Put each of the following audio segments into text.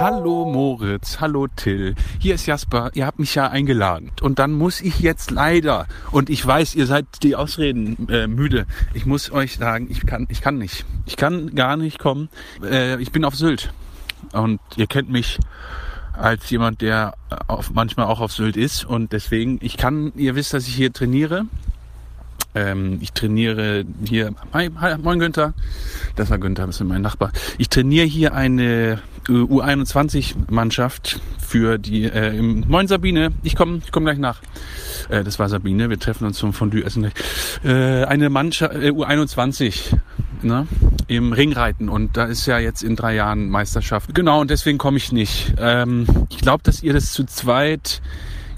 Hallo Moritz, hallo Till. Hier ist Jasper. Ihr habt mich ja eingeladen. Und dann muss ich jetzt leider, und ich weiß, ihr seid die Ausreden äh, müde. Ich muss euch sagen, ich kann, ich kann nicht. Ich kann gar nicht kommen. Äh, ich bin auf Sylt. Und ihr kennt mich als jemand, der auf, manchmal auch auf Sylt ist. Und deswegen, ich kann, ihr wisst, dass ich hier trainiere. Ähm, ich trainiere hier, hi, hi, moin Günther, das war Günther, das ist mein Nachbar. Ich trainiere hier eine U21-Mannschaft für die, äh, im, moin Sabine, ich komme ich komm gleich nach. Äh, das war Sabine, wir treffen uns zum Fondue essen gleich. Äh, eine Mannschaft, äh, U21, ne, im Ringreiten und da ist ja jetzt in drei Jahren Meisterschaft. Genau, und deswegen komme ich nicht. Ähm, ich glaube, dass ihr das zu zweit,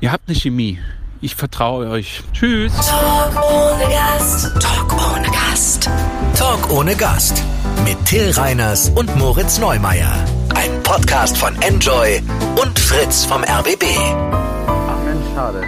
ihr habt eine Chemie. Ich vertraue euch. Tschüss. Talk ohne Gast. Talk ohne Gast. Talk ohne Gast. Mit Till Reiners und Moritz Neumeier. Ein Podcast von Enjoy und Fritz vom RBB. Ach Mensch, schade.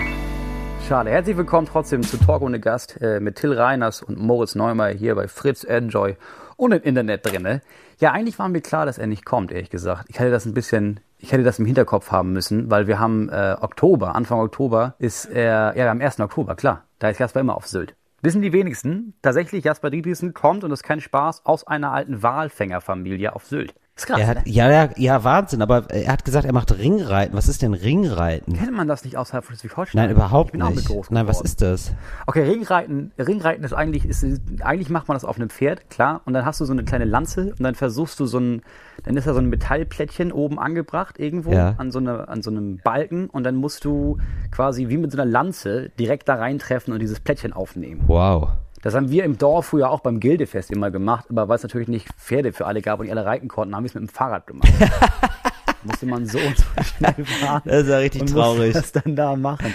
Schade. Herzlich willkommen trotzdem zu Talk ohne Gast äh, mit Till Reiners und Moritz Neumeier hier bei Fritz Enjoy und im Internet drinne. Ja, eigentlich war mir klar, dass er nicht kommt, ehrlich gesagt. Ich hatte das ein bisschen, ich hätte das im Hinterkopf haben müssen, weil wir haben äh, Oktober, Anfang Oktober ist er, ja, am 1. Oktober, klar. Da ist Jasper immer auf Sylt. Wissen die wenigsten, tatsächlich Jasper Dietrichsen kommt, und das ist kein Spaß, aus einer alten Walfängerfamilie auf Sylt. Ist krass, Er hat, ne? ja, ja, ja, Wahnsinn, aber er hat gesagt, er macht Ringreiten. Was ist denn Ringreiten? Kennt man das nicht außerhalb von Schleswig-Holstein? Nein, überhaupt ich bin Auch mit nicht. groß Nein, was ist das? Okay, Ringreiten, Ringreiten ist eigentlich, ist, eigentlich macht man das auf einem Pferd, klar, und dann hast du so eine kleine Lanze und dann versuchst du so ein, dann ist da so ein Metallplättchen oben angebracht irgendwo Ja. an so eine, an so einem Balken und dann musst du quasi wie mit so einer Lanze direkt da reintreffen und dieses Plättchen aufnehmen. Wow. Das haben wir im Dorf früher auch beim Gildefest immer gemacht, aber weil es natürlich nicht Pferde für alle gab und die alle reiten konnten, haben wir es mit dem Fahrrad gemacht. musste man so und so schnell fahren. Das ist ja richtig und traurig. Das dann da machen.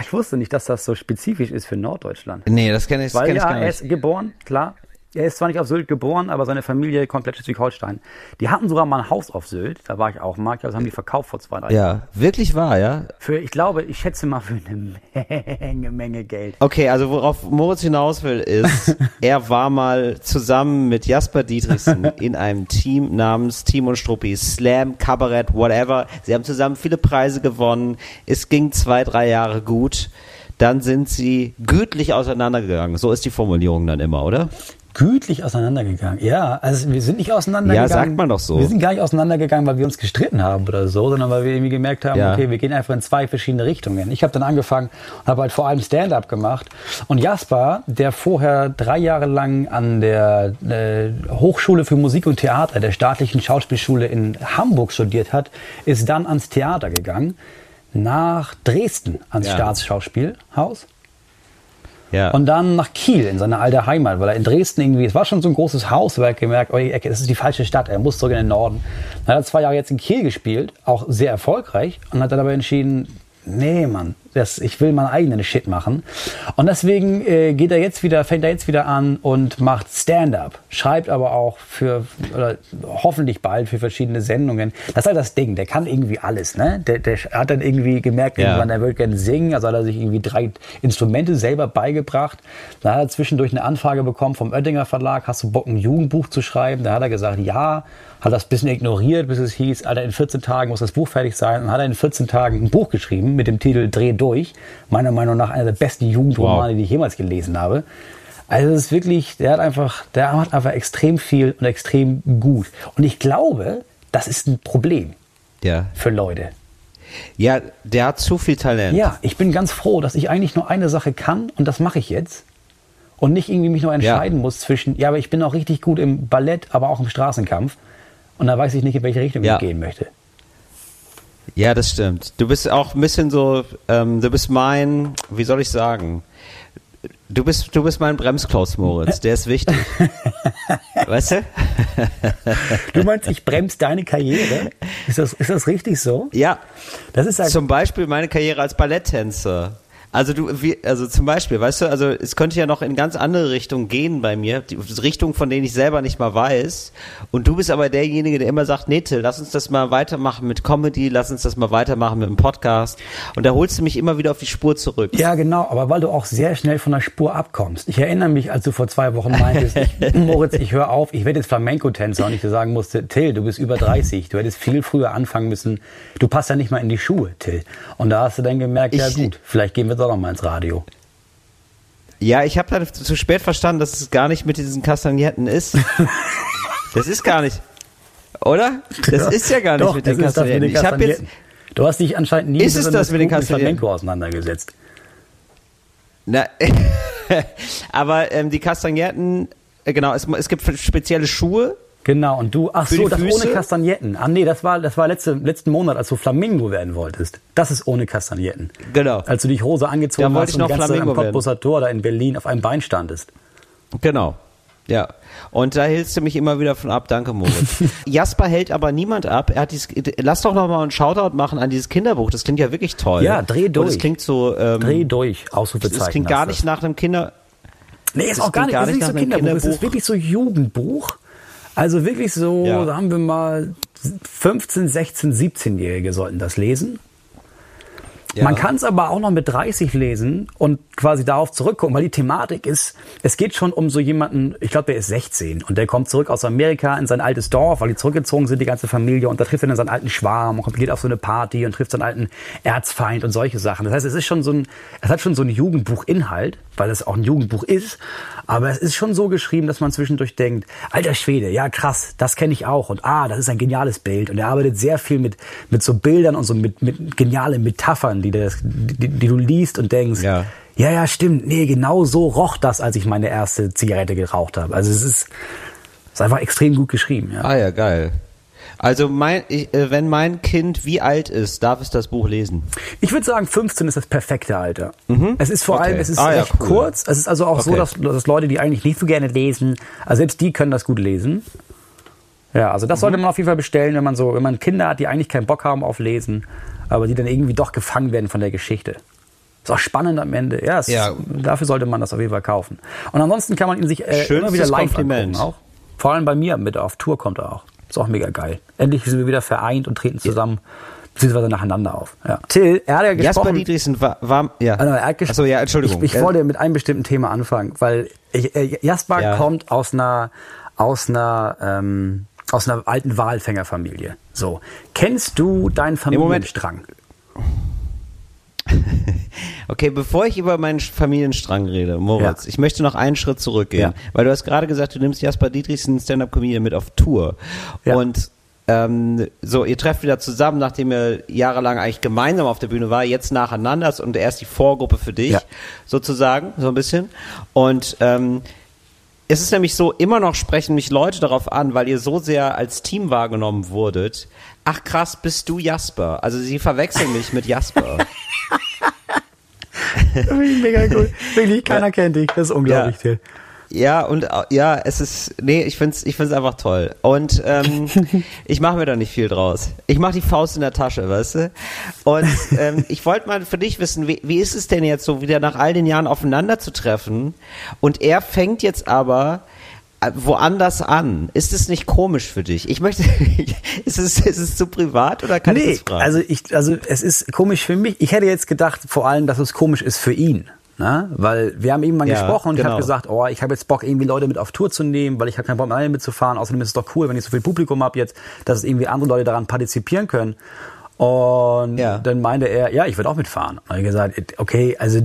Ich wusste nicht, dass das so spezifisch ist für Norddeutschland. Nee, das kenne ich, das Weil kenn ich ja, gar er nicht. ist geboren, klar. Er ist zwar nicht auf Sylt geboren, aber seine Familie komplett Schleswig-Holstein. Die hatten sogar mal ein Haus auf Sylt, da war ich auch mal. Ich glaube, das haben die verkauft vor zwei, drei Jahren. Ja, wirklich wahr, ja? Für, ich glaube, ich schätze mal für eine Menge, Menge Geld. Okay, also worauf Moritz hinaus will, ist, er war mal zusammen mit Jasper Dietrichsen in einem Team namens Team und Struppi, Slam, Kabarett, whatever. Sie haben zusammen viele Preise gewonnen. Es ging zwei, drei Jahre gut. Dann sind sie gütlich auseinandergegangen. So ist die Formulierung dann immer, oder? Gütlich auseinandergegangen. Ja, also wir sind nicht auseinandergegangen. Ja, sagt man doch so. Wir sind gar nicht auseinandergegangen, weil wir uns gestritten haben oder so, sondern weil wir irgendwie gemerkt haben, Ja. okay, wir gehen einfach in zwei verschiedene Richtungen. Ich habe dann angefangen und habe halt vor allem Stand-up gemacht. Und Jasper, der vorher drei Jahre lang an der äh, Hochschule für Musik und Theater der staatlichen Schauspielschule in Hamburg studiert hat, ist dann ans Theater gegangen, nach Dresden ans Ja. Staatsschauspielhaus. Ja. Und dann nach Kiel in seine alte Heimat, weil er in Dresden irgendwie, es war schon so ein großes Haus, aber er gemerkt, oh, das ist die falsche Stadt, er muss zurück in den Norden. Dann hat er zwei Jahre jetzt in Kiel gespielt, auch sehr erfolgreich, und hat dann aber entschieden, nee, Mann, das, ich will meinen eigenen Shit machen. Und deswegen äh, geht er jetzt wieder, fängt er jetzt wieder an und macht Stand-up, schreibt aber auch für, oder hoffentlich bald für verschiedene Sendungen. Das ist halt das Ding, der kann irgendwie alles, ne? Der, der hat dann irgendwie gemerkt, Ja. irgendwann, er würde gerne singen, also hat er sich irgendwie drei Instrumente selber beigebracht. Da hat er zwischendurch eine Anfrage bekommen vom Oettinger Verlag, hast du Bock, ein Jugendbuch zu schreiben? Da hat er gesagt, ja, hat das ein bisschen ignoriert, bis es hieß, Alter, in 14 Tagen muss das Buch fertig sein. Und hat er in 14 Tagen ein Buch geschrieben mit dem Titel Dreh durch. Meiner Meinung nach einer der besten Jugendromane, Wow. die ich jemals gelesen habe. Also es ist wirklich, der hat einfach, der macht einfach extrem viel und extrem gut. Und ich glaube, das ist ein Problem ja. für Leute. Ja, der hat zu viel Talent. Ja, ich bin ganz froh, dass ich eigentlich nur eine Sache kann und das mache ich jetzt. Und nicht irgendwie mich nur entscheiden muss zwischen, ja, aber ich bin auch richtig gut im Ballett, aber auch im Straßenkampf. Und da weiß ich nicht, in welche Richtung Ja. ich gehen möchte. Ja, das stimmt. Du bist auch ein bisschen so, ähm, du bist mein, wie soll ich sagen? Du bist, du bist mein Bremsklaus, Moritz. Der ist wichtig. weißt du? Du meinst, ich bremse deine Karriere? Ist das, ist das richtig so? Ja. Das ist halt, Zum Beispiel meine Karriere als Balletttänzer. Also du, wie, also zum Beispiel, weißt du, also es könnte ja noch in ganz andere Richtungen gehen bei mir, die Richtungen, von denen ich selber nicht mal weiß. Und du bist aber derjenige, der immer sagt, nee, Till, lass uns das mal weitermachen mit Comedy, lass uns das mal weitermachen mit dem Podcast. Und da holst du mich immer wieder auf die Spur zurück. Ja, genau, aber weil du auch sehr schnell von der Spur abkommst. Ich erinnere mich, als du vor zwei Wochen meintest, ich, Moritz, ich höre auf, ich werde jetzt Flamenco-Tänzer und ich dir sagen musste, Till, du bist über 30, du hättest viel früher anfangen müssen. Du passt ja nicht mal in die Schuhe, Till. Und da hast du dann gemerkt, ja Ich- gut, vielleicht gehen wir doch noch mal ins Radio. Ja, ich habe dann zu spät verstanden, dass es gar nicht mit diesen Kastagnetten ist. das ist gar nicht. Oder? Das ist ja gar nicht Doch, mit den das mit Kastagnetten. den Ich habe jetzt Kastagnetten. Du hast dich anscheinend nie Ist es das mit den Kastagnetten? Flamenco auseinandergesetzt. Na, aber ähm, die Kastagnetten, äh, genau, es, es gibt spezielle Schuhe. Genau, und du, ach so, die das Füße? ohne Kastagnetten. Ah nee, das war, das war letzte, letzten Monat, als du Flamingo werden wolltest. Das ist ohne Kastagnetten. Genau. Als du dich Hose angezogen hast ich und noch die ganze Zeit am Flamingo. Cottbusser Tor da in Berlin auf einem Bein standest. Genau. Ja. Und da hältst du mich immer wieder von ab. Danke, Moritz. Jasper hält aber niemand ab. Er hat dieses, lass doch noch mal einen Shoutout machen an dieses Kinderbuch. Das klingt ja wirklich toll. Ja, dreh Und durch. es klingt so, ähm, Dreh durch, Ausrufezeichen. es klingt gar nicht nach einem Kinder, Nee, ist das auch gar nicht, gar das ist nicht nicht so nach einem Kinderbuch, es ist Kinderbuch. wirklich so Jugendbuch. Also wirklich so, Ja. sagen wir mal, 15, 16, 17-Jährige sollten das lesen. Ja. Man kann es aber auch noch mit 30 lesen und quasi darauf zurückgucken, weil die Thematik ist, es geht schon um so jemanden, ich glaube, der ist 16 und der kommt zurück aus Amerika in sein altes Dorf, weil die zurückgezogen sind, die ganze Familie, und da trifft er dann seinen alten Schwarm und kommt, geht auf so eine Party und trifft seinen alten Erzfeind und solche Sachen. Das heißt, es ist schon so ein, es hat schon so einen Jugendbuchinhalt, weil es auch ein Jugendbuch ist, aber es ist schon so geschrieben, dass man zwischendurch denkt, alter Schwede, ja krass, das kenne ich auch und ah, das ist ein geniales Bild und er arbeitet sehr viel mit, mit so Bildern und so mit, mit genialen Metaphern, die, das, die, die du liest und denkst, Ja. ja, ja, stimmt, nee, genau so roch das, als ich meine erste Zigarette geraucht habe. Also es ist, es ist einfach extrem gut geschrieben, ja. Ah ja, geil. Also mein, ich, äh, wenn mein Kind wie alt ist, darf es das Buch lesen. Ich würde sagen, 15 ist das perfekte Alter. Es ist vor Okay. allem, es ist Ah, ja, recht cool. kurz. Es ist also auch so, Okay. dass, dass Leute, die eigentlich nicht so gerne lesen, also selbst die können das gut lesen. Ja, also das sollte Mhm. man auf jeden Fall bestellen, wenn man so, wenn man Kinder hat, die eigentlich keinen Bock haben auf Lesen, aber die dann irgendwie doch gefangen werden von der Geschichte. Ist auch spannend am Ende. Ja, Ja. dafür sollte man das auf jeden Fall kaufen. Und ansonsten kann man ihn sich äh, immer wieder live Kompliment. angucken auch. Vor allem bei mir mit auf Tour kommt er auch. Ist auch mega geil. Endlich sind wir wieder vereint und treten zusammen beziehungsweise nacheinander auf. Ja. Till, er hat ja Jasper gesprochen. Dietrichsen war, war ja. Also, er hat ges- Achso, ja, Entschuldigung. Ich, ich wollte mit einem bestimmten Thema anfangen, weil ich, äh, Jasper Ja. kommt aus einer aus einer ähm, aus einer alten Walfängerfamilie. So, kennst du deinen. Familienstrang? Okay, bevor ich über meinen Familienstrang rede, Moritz, Ja. ich möchte noch einen Schritt zurückgehen, Ja. weil du hast gerade gesagt, du nimmst Jasper Dietrichsen Stand-Up-Comedian mit auf Tour. Ja. Und ähm, so, ihr trefft wieder zusammen, nachdem ihr jahrelang eigentlich gemeinsam auf der Bühne war, jetzt nacheinander und er ist die Vorgruppe für dich, sozusagen, so ein bisschen. Und ähm, es ist nämlich so, immer noch sprechen mich Leute darauf an, weil ihr so sehr als Team wahrgenommen wurdet. Ach krass, bist du Jasper? Also sie verwechseln mich mit Jasper. Mega cool. Wirklich, keiner kennt dich. Das ist unglaublich, Ja. Till. Ja, und äh, ja, es ist, nee, ich find's, ich find's einfach toll. Und ähm, ich mache mir da nicht viel draus. Ich mache die Faust in der Tasche, weißt du? Und ähm, ich wollte mal für dich wissen, wie, wie ist es denn jetzt so, wieder nach all den Jahren aufeinander zu treffen? Und er fängt jetzt aber äh, woanders an. Ist es nicht komisch für dich? Ich möchte, ist es, ist es zu privat oder kann ich Nee, das fragen? also ich, also es ist komisch für mich. Ich hätte jetzt gedacht, vor allem, dass es komisch ist für ihn. Ne? Weil wir haben eben mal Ja, gesprochen und ich genau. habe gesagt, oh, ich habe jetzt Bock, irgendwie Leute mit auf Tour zu nehmen, weil ich habe keinen Bock, alleine mitzufahren. Außerdem ist es doch cool, wenn ich so viel Publikum habe jetzt, dass irgendwie andere Leute daran partizipieren können. Und Ja. dann meinte er, ja, ich würde auch mitfahren. Und ich gesagt, okay, also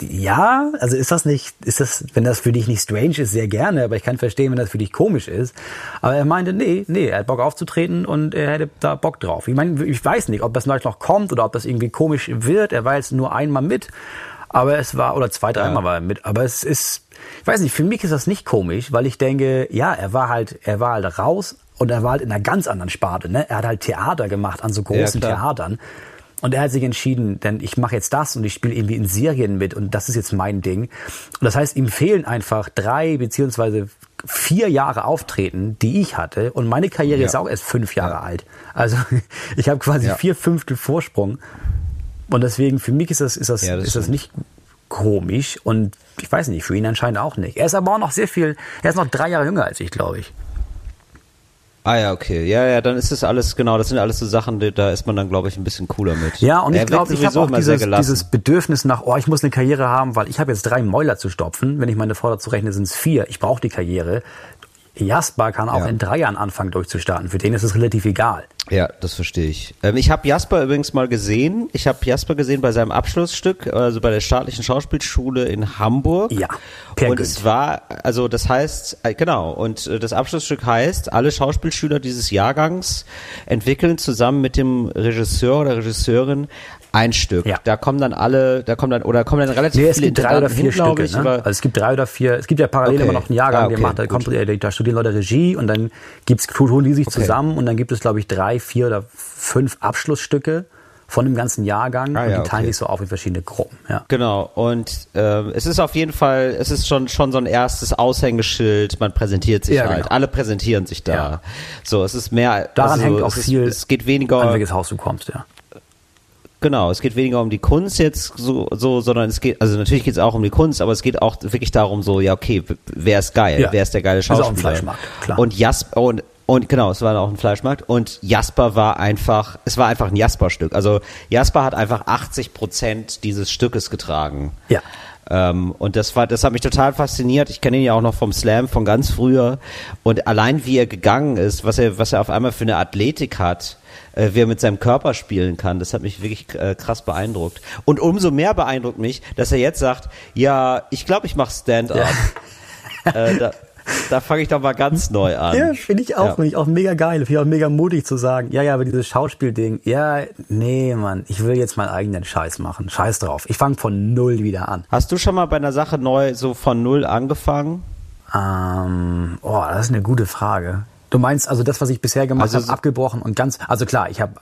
ja, also ist das nicht, ist das, wenn das für dich nicht strange ist, sehr gerne, aber ich kann verstehen, wenn das für dich komisch ist. Aber er meinte, nee, nee, er hat Bock aufzutreten und er hätte da Bock drauf. Ich meine, ich weiß nicht, ob das vielleicht noch kommt oder ob das irgendwie komisch wird. Er war jetzt nur einmal mit, aber es war, oder zwei, dreimal war er mit, aber es ist, ich weiß nicht, für mich ist das nicht komisch, weil ich denke, ja, er war halt, er war halt raus und er war halt in einer ganz anderen Sparte, ne? Er hat halt Theater gemacht an so großen klar. Theatern. Und er hat sich entschieden, denn ich mache jetzt das und ich spiele irgendwie in Serien mit und das ist jetzt mein Ding. Und das heißt, ihm fehlen einfach drei beziehungsweise vier Jahre Auftreten, die ich hatte. Und meine Karriere Ja. ist auch erst fünf Jahre alt. Also ich habe quasi Ja. vier Fünftel Vorsprung. Und deswegen, für mich ist das, ist das, Ja, das ist das nicht komisch und ich weiß nicht, für ihn anscheinend auch nicht. Er ist aber auch noch sehr viel, er ist noch drei Jahre jünger als ich, glaube ich. Ah ja, okay. Ja, ja, dann ist das alles, genau, das sind alles so Sachen, die, da ist man dann, glaube ich, ein bisschen cooler mit. Ja, und Er ich glaube, ich habe auch dieses, dieses Bedürfnis nach, oh, ich muss eine Karriere haben, weil ich habe jetzt drei Mäuler zu stopfen. Wenn ich meine Frau dazu rechne, sind es vier. Ich brauche die Karriere. Jasper kann auch Ja. in drei Jahren anfangen durchzustarten. Für den ist es relativ egal. Ja, das verstehe ich. Ähm, ich habe Jasper übrigens mal gesehen. Ich habe Jasper gesehen bei seinem Abschlussstück, also bei der staatlichen Schauspielschule in Hamburg. Ja, Per Und Günd. es war, also das heißt, äh, genau, und äh, das Abschlussstück heißt, alle Schauspielschüler dieses Jahrgangs entwickeln zusammen mit dem Regisseur oder Regisseurin ein Stück. Ja. Da kommen dann alle, da kommen dann, oder kommen dann relativ Nee, es viele gibt drei oder vier hin, Stücke. ich, ne? Also es gibt drei oder vier. Es gibt ja parallel Okay. immer noch einen Jahrgang, Ah, der okay, macht, da, kommt, äh, da studieren Leute Regie und dann gibt's tun die sich Okay. zusammen und dann gibt es, glaube ich, drei, vier oder fünf Abschlussstücke von dem ganzen Jahrgang Ah, und ja, die teilen okay. sich so auf in verschiedene Gruppen. Ja. Genau, und ähm, es ist auf jeden Fall, es ist schon, schon so ein erstes Aushängeschild, man präsentiert sich Ja, halt, genau. alle präsentieren sich da. Ja. So, es ist mehr, Daran also, hängt auch es ist, viel, es geht weniger, an welches Haus du kommst, ja. Genau, es geht weniger um die Kunst jetzt so, so sondern es geht, also natürlich geht es auch um die Kunst, aber es geht auch wirklich darum so, ja okay, wer ist geil, Ja. wer ist der geile Ist auch ein Schauspieler? Fleischmarkt, klar. Und Jasper, und, und genau, es war auch ein Fleischmarkt und Jasper war einfach, es war einfach ein Jasper-Stück. Also Jasper hat einfach 80 Prozent dieses Stückes getragen. Ja. Ähm, und das war, das hat mich total fasziniert. Ich kenne ihn ja auch noch vom Slam von ganz früher. Und allein wie er gegangen ist, was er, was er auf einmal für eine Athletik hat, äh, wie er mit seinem Körper spielen kann, das hat mich wirklich äh, krass beeindruckt. Und umso mehr beeindruckt mich, dass er jetzt sagt, ja, ich glaube, ich mache Stand-up. äh, da da fange ich doch mal ganz neu an. Ja, finde ich auch, Ja. finde ich auch mega geil. Finde ich auch mega mutig zu sagen, ja, ja, aber dieses Schauspielding, ja, nee, Mann, ich will jetzt meinen eigenen Scheiß machen. Scheiß drauf. Ich fange von null wieder an. Hast du schon mal bei einer Sache neu so von null angefangen? Ähm, oh, das ist eine gute Frage. Du meinst also das, was ich bisher gemacht Also habe, abgebrochen und ganz, also klar, ich habe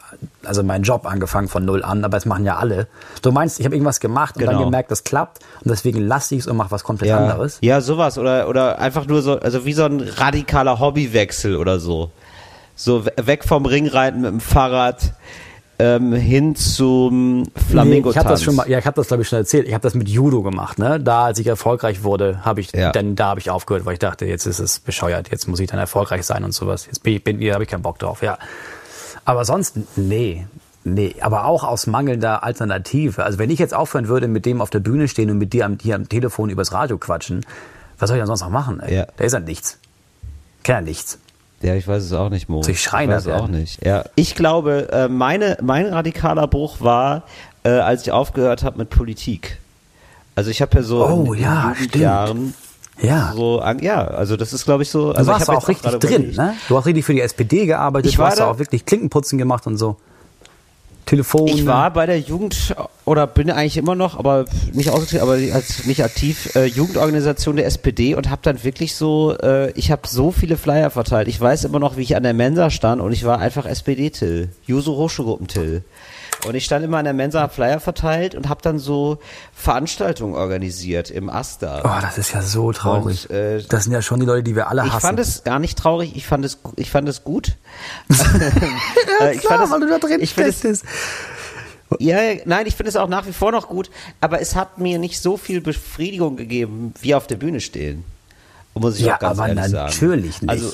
also meinen Job angefangen von null an, aber das machen ja alle. Du meinst, ich habe irgendwas gemacht und dann Genau. gemerkt, das klappt und deswegen lasse ich es und mache was komplett anderes. Ja, sowas oder oder einfach nur so, also wie so ein radikaler Hobbywechsel oder so. So we- weg vom Ringreiten mit dem Fahrrad ähm, hin zum Flamingo. Nee, ich habe das schon mal, ja, ich habe das glaube ich schon erzählt. Ich habe das mit Judo gemacht, ne? Da, als ich erfolgreich wurde, habe ich, Ja. dann da habe ich aufgehört, weil ich dachte, jetzt ist es bescheuert, jetzt muss ich dann erfolgreich sein und sowas. Jetzt bin ich, bin, hier habe ich keinen Bock drauf, ja. Aber sonst, nee, nee. Aber auch aus mangelnder Alternative. Also wenn ich jetzt aufhören würde, mit dem auf der Bühne stehen und mit dir am, hier am Telefon übers Radio quatschen, was soll ich denn sonst noch machen? Ey? Ja. Da ist ja nichts. Kann ja nichts. Ja, ich weiß es auch nicht, Mo. Soll ich schreiner weiß es auch nicht. Ja, ich glaube, äh, meine mein radikaler Bruch war, äh, als ich aufgehört habe mit Politik. Also ich habe ja so Oh, in, ja, Jugendjahren Ja. so ja, also das ist glaube ich so. Du Also ich warst hab auch richtig gerade drin, ne? Du hast richtig für die SPD gearbeitet, Ich du hast da- auch wirklich Klinkenputzen gemacht und so. Telefon. Ich war bei der Jugend oder bin eigentlich immer noch, aber nicht ausgetreten, aber als nicht aktiv äh, Jugendorganisation der SPD und habe dann wirklich so, äh, ich habe so viele Flyer verteilt. Ich weiß immer noch, wie ich an der Mensa stand und ich war einfach SPD-Till, Juso Hochschulgruppen-Till. Und ich stand immer an der Mensa, hab Flyer verteilt und habe dann so Veranstaltungen organisiert im Asta. Oh, das ist ja so traurig. Und, äh, das sind ja schon die Leute, die wir alle ich hassen. fand es gar nicht traurig, ich fand es, ich fand es gut. Äh, ich fand es, weil du da drin ich es, ja, nein, ich finde es auch nach wie vor noch gut, aber es hat mir nicht so viel Befriedigung gegeben, wie auf der Bühne stehen. Muss ich Ja, auch ganz aber ehrlich sagen. natürlich nicht. Also,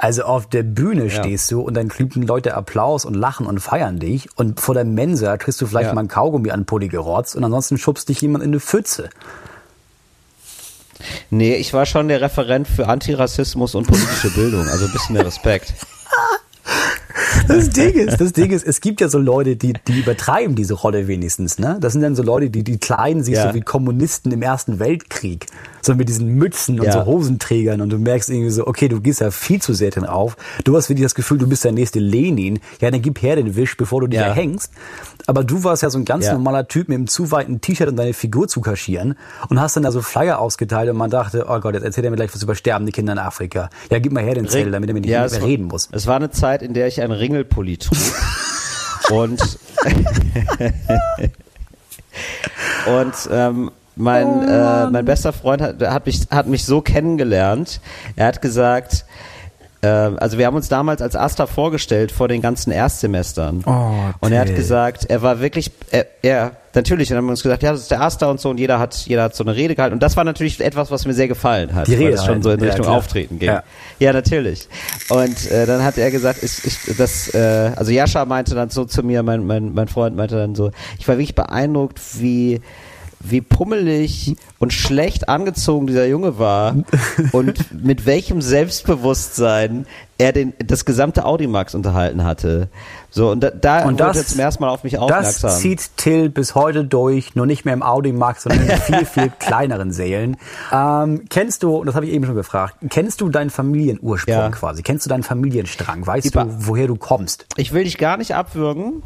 Also auf der Bühne Ja. stehst du und dann klüpfen Leute Applaus und lachen und feiern dich und vor der Mensa kriegst du vielleicht Ja. mal ein Kaugummi an Pulli gerotzt und ansonsten schubst dich jemand in eine Pfütze. nee, ich war schon der Referent für Antirassismus und politische Bildung, also ein bisschen mehr Respekt. Das Ding ist, das Ding ist, es gibt ja so Leute, die, die übertreiben diese Rolle wenigstens, ne? Das sind dann so Leute, die, die kleiden sich Ja. so wie Kommunisten im Ersten Weltkrieg. So mit diesen Mützen und Ja. so Hosenträgern und du merkst irgendwie so, okay, du gehst ja viel zu sehr drin auf. Du hast wirklich das Gefühl, du bist der nächste Lenin. Ja, dann gib her den Wisch, bevor du dich Ja. erhängst. Aber du warst ja so ein ganz Ja. normaler Typ mit einem zu weiten T-Shirt, um deine Figur zu kaschieren und hast dann da so Flyer ausgeteilt und man dachte, oh Gott, jetzt erzählt er mir gleich was über sterbende Kinder in Afrika. Ja, gib mal her den Zettel, damit er mit Ja, nicht es mehr reden muss. Es war eine Zeit, in der ich einen Ringelpulli trug. und und ähm, mein, äh, mein bester Freund hat, hat, mich, hat mich so kennengelernt. Er hat gesagt, also wir haben uns damals als Asta vorgestellt vor den ganzen Erstsemestern. Oh, und er hat gesagt, er war wirklich, er, er natürlich, dann haben wir uns gesagt, ja, das ist der Asta und so und jeder hat, jeder hat so eine Rede gehalten und das war natürlich etwas, was mir sehr gefallen hat, Die weil Rede es schon so in ja, Richtung klar. Auftreten ging. Ja. Ja, natürlich. Und äh, dann hat er gesagt, ich, ich, das, äh, also Jascha meinte dann so zu mir, mein, mein, mein Freund meinte dann so, ich war wirklich beeindruckt, wie wie pummelig und schlecht angezogen dieser Junge war und mit welchem Selbstbewusstsein er den, das gesamte Audimax unterhalten hatte. So, und da, da Und wurde das- er zum ersten Mal auf mich Das aufmerksam. zieht Till bis heute durch, nur nicht mehr im Audimax, sondern in viel, viel kleineren Sälen. Ähm, kennst du, das habe ich eben schon gefragt, kennst du deinen Familienursprung Ja. quasi? Kennst du deinen Familienstrang? Weißt Ba- du, woher du kommst? Ich will dich gar nicht abwürgen,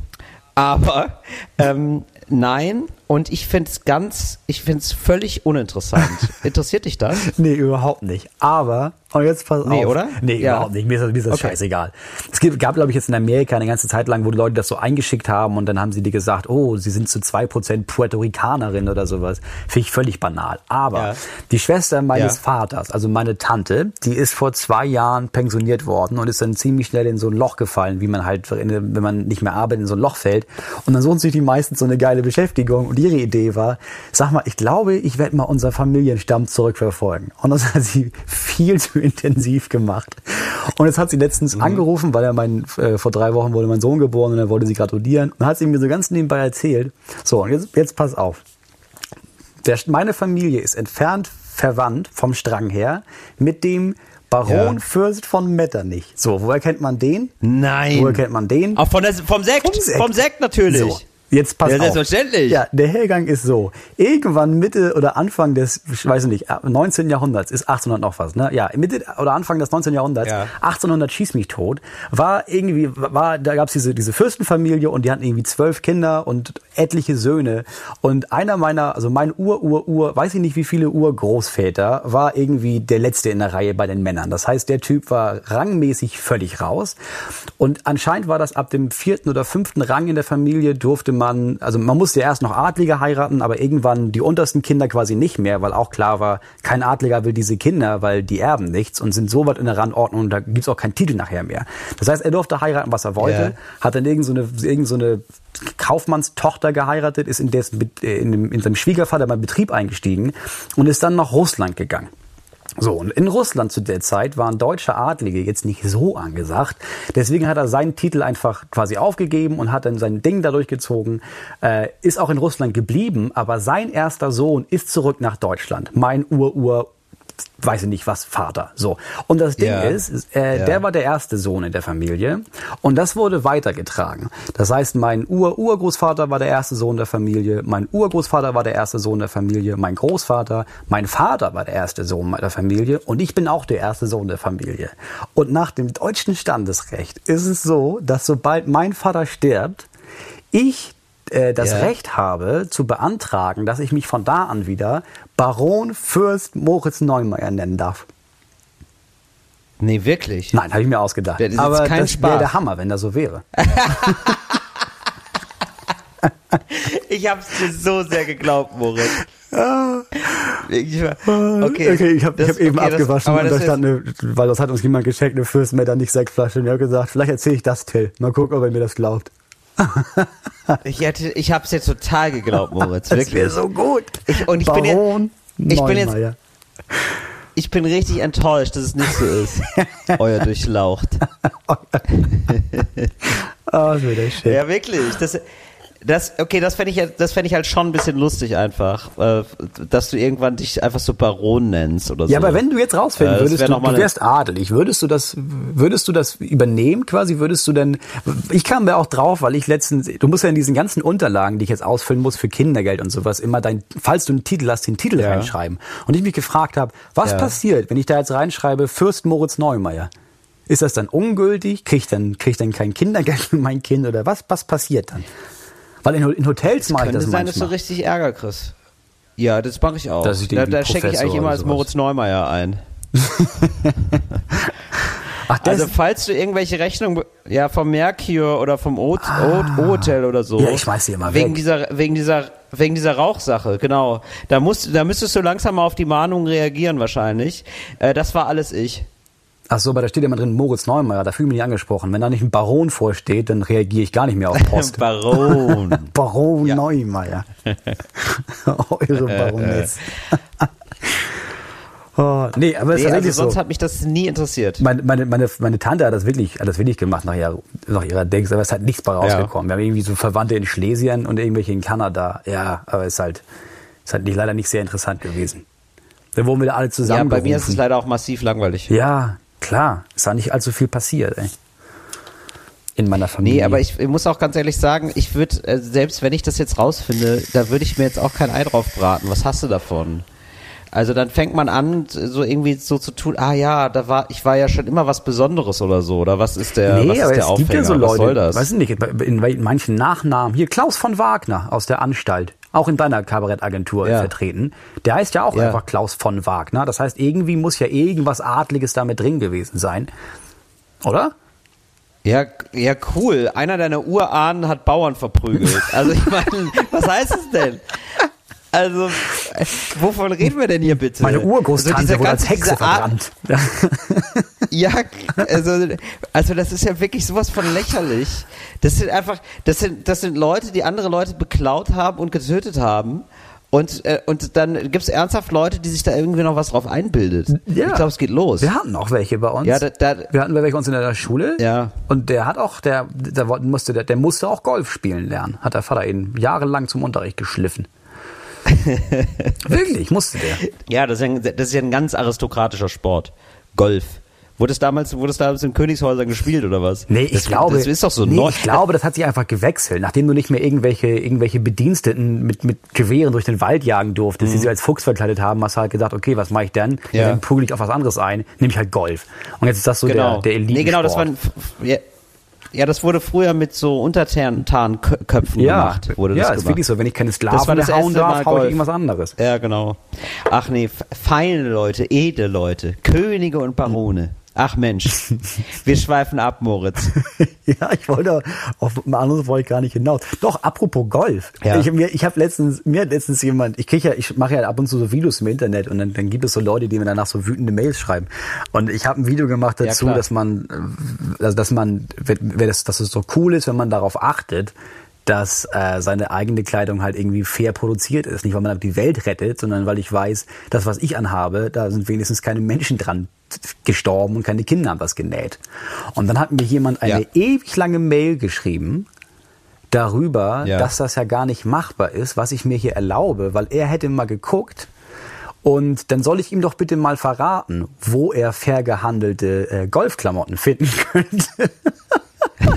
aber ähm, nein. Und ich finde es ganz, ich finde es völlig uninteressant. Interessiert dich das? Nee, überhaupt nicht. Aber, und jetzt pass Nee, auf. oder? Nee, Ja. überhaupt nicht. Mir ist das, mir ist das Okay. scheißegal. Es gab, glaube ich, jetzt in Amerika eine ganze Zeit lang, wo die Leute das so eingeschickt haben und dann haben sie dir gesagt, oh, sie sind zu zwei Prozent Puerto Ricanerin oder sowas. Finde ich völlig banal. Aber Ja. die Schwester meines Ja. Vaters, also meine Tante, die ist vor zwei Jahren pensioniert worden und ist dann ziemlich schnell in so ein Loch gefallen, wie man halt, wenn man nicht mehr arbeitet, in so ein Loch fällt. Und dann suchen sich die meisten so eine geile Beschäftigung. Und ihre Idee war, sag mal, ich glaube, ich werde mal unser Familienstamm zurückverfolgen. Und das hat sie viel zu intensiv gemacht. Und jetzt hat sie letztens angerufen, weil er mein, äh, vor drei Wochen wurde mein Sohn geboren und er wollte sie gratulieren. Und hat sie mir so ganz nebenbei erzählt. So, und jetzt, jetzt pass auf. Der, meine Familie ist entfernt verwandt vom Strang her mit dem Baron Ja. Fürst von Metternich. So, woher kennt man den? Nein. Woher kennt man den? Auch von der, vom Sekt. Vom Sekt. Vom Sekt natürlich. So, jetzt pass Ja, auf. selbstverständlich. Ja, der Hergang ist so. Irgendwann Mitte oder Anfang des, ich weiß nicht, äh, 19. Jahrhunderts, ist 1800 noch was, ne? Ja, Mitte oder Anfang des 19. Jahrhunderts, Ja. 1800 schieß mich tot, war irgendwie, war, da gab's diese, diese Fürstenfamilie und die hatten irgendwie zwölf Kinder und etliche Söhne. Und einer meiner, also mein Ur, Ur, Ur, weiß ich nicht wie viele Urgroßväter, war irgendwie der Letzte in der Reihe bei den Männern. Das heißt, der Typ war rangmäßig völlig raus. Und anscheinend war das ab dem vierten oder fünften Rang in der Familie durfte man, also man musste erst noch Adlige heiraten, aber irgendwann die untersten Kinder quasi nicht mehr, weil auch klar war, kein Adliger will diese Kinder, weil die erben nichts und sind so weit in der Randordnung, da gibt's auch keinen Titel nachher mehr. Das heißt, er durfte heiraten, was er wollte, Ja. hat dann irgend so eine, irgend so eine Kaufmannstochter geheiratet, ist in, dessen, äh, in, dem, in seinem Schwiegervater beim Betrieb eingestiegen und ist dann nach Russland gegangen. So, und in Russland zu der Zeit waren deutsche Adlige jetzt nicht so angesagt. Deswegen hat er seinen Titel einfach quasi aufgegeben und hat dann sein Ding dadurch gezogen, äh, ist auch in Russland geblieben, aber sein erster Sohn ist zurück nach Deutschland. Mein Ur-Ur, weiß ich nicht was, Vater. So. Und das Ding Ja. ist, äh, Ja. der war der erste Sohn in der Familie und das wurde weitergetragen. Das heißt, mein Ur-Urgroßvater war der erste Sohn der Familie, mein Urgroßvater war der erste Sohn der Familie, mein Großvater, mein Vater war der erste Sohn der Familie und ich bin auch der erste Sohn der Familie. Und nach dem deutschen Standesrecht ist es so, dass sobald mein Vater stirbt, ich äh, das Ja. Recht habe, zu beantragen, dass ich mich von da an wieder Baron Fürst Moritz Neumeier nennen darf. Nee, wirklich. Nein, habe ich mir ausgedacht. Das Aber kein das wäre der Hammer, wenn das so wäre. Ich hab's dir so sehr geglaubt, Moritz. Ich war- okay, Okay, ich habe Das- hab eben okay, das- abgewaschen aber und da das stand eine, weil das hat uns jemand geschenkt, eine Fürstenmeter, nicht Sektflasche. Und ich habe gesagt, vielleicht erzähle ich das Till. Mal gucken, ob er mir das glaubt. Ich, hätte, ich hab's dir total geglaubt, Moritz. Das wirklich. wäre so gut. Ich- und ich bin jetzt- Baron ich bin jetzt-. Ich bin richtig enttäuscht, dass es nicht so ist. Euer Durchlaucht. Ah, das wäre schön. Ja, wirklich. Das, das, okay, das fände ich, das fänd ich halt schon ein bisschen lustig einfach, äh, dass du irgendwann dich einfach so Baron nennst oder so. Ja, aber wenn du jetzt rausfinden Äh, würdest, du, du wärst adelig, würdest du das, würdest du das übernehmen quasi? Würdest du denn, ich kam da auch drauf, weil ich letztens, du musst ja in diesen ganzen Unterlagen, die ich jetzt ausfüllen muss für Kindergeld und sowas, immer dein, falls du einen Titel hast, den Titel Ja. reinschreiben. Und ich mich gefragt habe, was Ja. passiert, wenn ich da jetzt reinschreibe, Fürst Moritz Neumeier? Ist das dann ungültig? Krieg ich dann, krieg ich dann kein Kindergeld für mein Kind oder was, was passiert dann? Weil in, in Hotels mache ich das sein, dass du manchmal. richtig Ärger kriegst. Ja, das mache ich auch. Dass ich da da stecke ich eigentlich immer als. Moritz Neumeier ein. Ach, Also falls du irgendwelche Rechnungen, ja, vom Mercure oder vom O- O- O-Hotel oder so. Ah. Ja, ich schmeiß die immer wegen weg. Dieser, wegen dieser, wegen dieser Rauchsache, genau. Da musst, da müsstest du langsam mal auf die Mahnung reagieren wahrscheinlich. Äh, das war alles ich. Ach so, aber da steht immer drin Moritz Neumeier, da fühle ich mich nicht angesprochen. Wenn da nicht ein Baron vorsteht, dann reagiere ich gar nicht mehr auf Post. Baron. Baron Neumeier. Eure Baroness. oh, nee, aber es Nee, ist also sonst so. hat mich das nie interessiert. Meine, meine, meine, meine Tante hat das wirklich, hat das wirklich gemacht nach ihrer, nach ihrer Dings, aber es ist halt nichts bei rausgekommen. Wir haben irgendwie so Verwandte in Schlesien und irgendwelche in Kanada. Ja, aber es ist halt, ist halt nicht, leider nicht sehr interessant gewesen. Da wurden wir da alle Ja, zusammen. bei mir ist es leider auch massiv langweilig. Ja, klar. Ist da nicht allzu viel passiert, ey. In meiner Familie. Nee, aber ich, ich muss auch ganz ehrlich sagen, ich würde, äh, selbst wenn ich das jetzt rausfinde, da würde ich mir jetzt auch kein Ei drauf braten. Was hast du davon? Also dann fängt man an, so irgendwie so zu tun, ah ja, da war, ich war ja schon immer was Besonderes oder so, oder was ist der, was Nee, ist aber der es Aufhänger? gibt ja so was Leute, soll das? weiß ich nicht, in in manchen Nachnamen, hier Klaus von Wagner aus der Anstalt, auch in deiner Kabarettagentur Ja. vertreten, der heißt ja auch Ja. einfach Klaus von Wagner, das heißt, irgendwie muss ja irgendwas Adliges damit drin gewesen sein, oder? Ja, ja, cool. Einer deiner Urahnen hat Bauern verprügelt. Also ich meine, was heißt es denn? Also, äh, wovon reden wir denn hier bitte? Meine Also Urgroßtante dieser wurde als Hexe verbrannt. Ja, also, also das ist ja wirklich sowas von lächerlich. Das sind einfach, das sind, das sind Leute, die andere Leute beklaut haben und getötet haben. Und, äh, und dann gibt es ernsthaft Leute, die sich da irgendwie noch was drauf einbildet. Ja. Ich glaube, es geht los. Wir hatten auch welche bei uns. Ja, da, da, wir hatten welche bei uns in der Schule. Ja. Und der hat auch, der, der musste, der, der musste auch Golf spielen lernen. Hat der Vater ihn jahrelang zum Unterricht geschliffen. Wirklich, musste der. ja das, ist ja ein, das ist ja ein ganz aristokratischer Sport. Golf. Wurde es damals, wurde es damals in Königshäusern gespielt oder was? Nee, ich das, glaube, Das ist doch so nee, neu. ich glaube, das hat sich einfach gewechselt. Nachdem du nicht mehr irgendwelche, irgendwelche Bediensteten mit, mit Gewehren durch den Wald jagen durftest, die sich als Fuchs verkleidet haben, hast du halt gesagt, okay, was mache ich denn? Ja. Dann prügel ich auf was anderes ein, nehme ich halt Golf. Und jetzt ist das so genau. der, der Elite. nee, genau, das war ein, ja, ja, das wurde früher mit so Untertarnköpfen ja, gemacht. Wurde ja, das ist gemacht. wirklich so. Wenn ich keine Das Sklaven war das hauen darf, hau ich irgendwas anderes. Ja, genau. Ach nee, feine Leute, edle Leute, Könige und Barone. Ach Mensch, wir schweifen ab, Moritz. ja, ich wollte auf ein anderes wollte ich gar nicht hinaus. Doch, apropos Golf. Ja. Ich, mir, ich habe letztens, mir hat letztens jemand, ich krieg ja, ich mache ja ab und zu so Videos im Internet und dann, dann gibt es so Leute, die mir danach so wütende Mails schreiben. Und ich habe ein Video gemacht Ja, dazu, klar. dass man, äh, also dass man, das, dass es so cool ist, wenn man darauf achtet, dass äh, seine eigene Kleidung halt irgendwie fair produziert ist. Nicht, weil man die Welt rettet, sondern weil ich weiß, das, was ich anhabe, da sind wenigstens keine Menschen dran gestorben und keine Kinder haben was genäht. Und dann hat mir jemand eine Ja. ewig lange Mail geschrieben darüber, Ja. dass das ja gar nicht machbar ist, was ich mir hier erlaube, weil er hätte mal geguckt und dann soll ich ihm doch bitte mal verraten, wo er fair gehandelte äh, Golfklamotten finden könnte.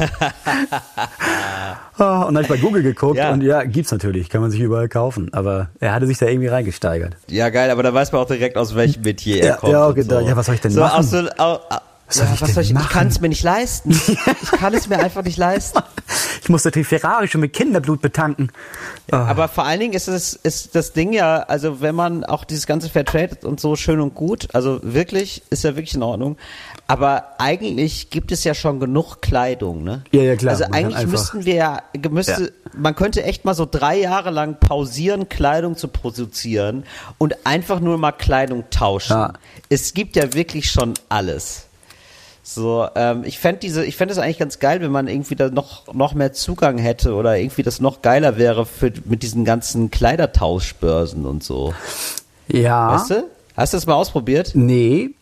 Ah, und dann habe ich bei Google geguckt Ja. und ja, gibt's natürlich, kann man sich überall kaufen. Aber er hatte sich da irgendwie reingesteigert. Ja, geil, aber da weiß man auch direkt, aus welchem Metier er Ja, kommt. ja, und gedacht, ja, was soll ich denn so, machen? So, au, au, Was soll ja, ich was soll ich, ich kann es mir nicht leisten. Ich kann es mir einfach nicht leisten. Ich musste die Ferrari schon mit Kinderblut betanken. Ah. Aber vor allen Dingen ist es ist das Ding ja, also wenn man auch dieses ganze Fairtrade und so schön und gut, also wirklich ist ja wirklich in Ordnung. Aber eigentlich gibt es ja schon genug Kleidung, ne? Ja, ja, klar. Also eigentlich müssten wir ja, müsste, Ja. man könnte echt mal so drei Jahre lang pausieren, Kleidung zu produzieren und einfach nur mal Kleidung tauschen. Ja. Es gibt ja wirklich schon alles. So, ähm, ich fände diese, ich fände es eigentlich ganz geil, wenn man irgendwie da noch, noch mehr Zugang hätte oder irgendwie das noch geiler wäre für, mit diesen ganzen Kleidertauschbörsen und so. Ja. Weißt du? Hast du das mal ausprobiert? Nee.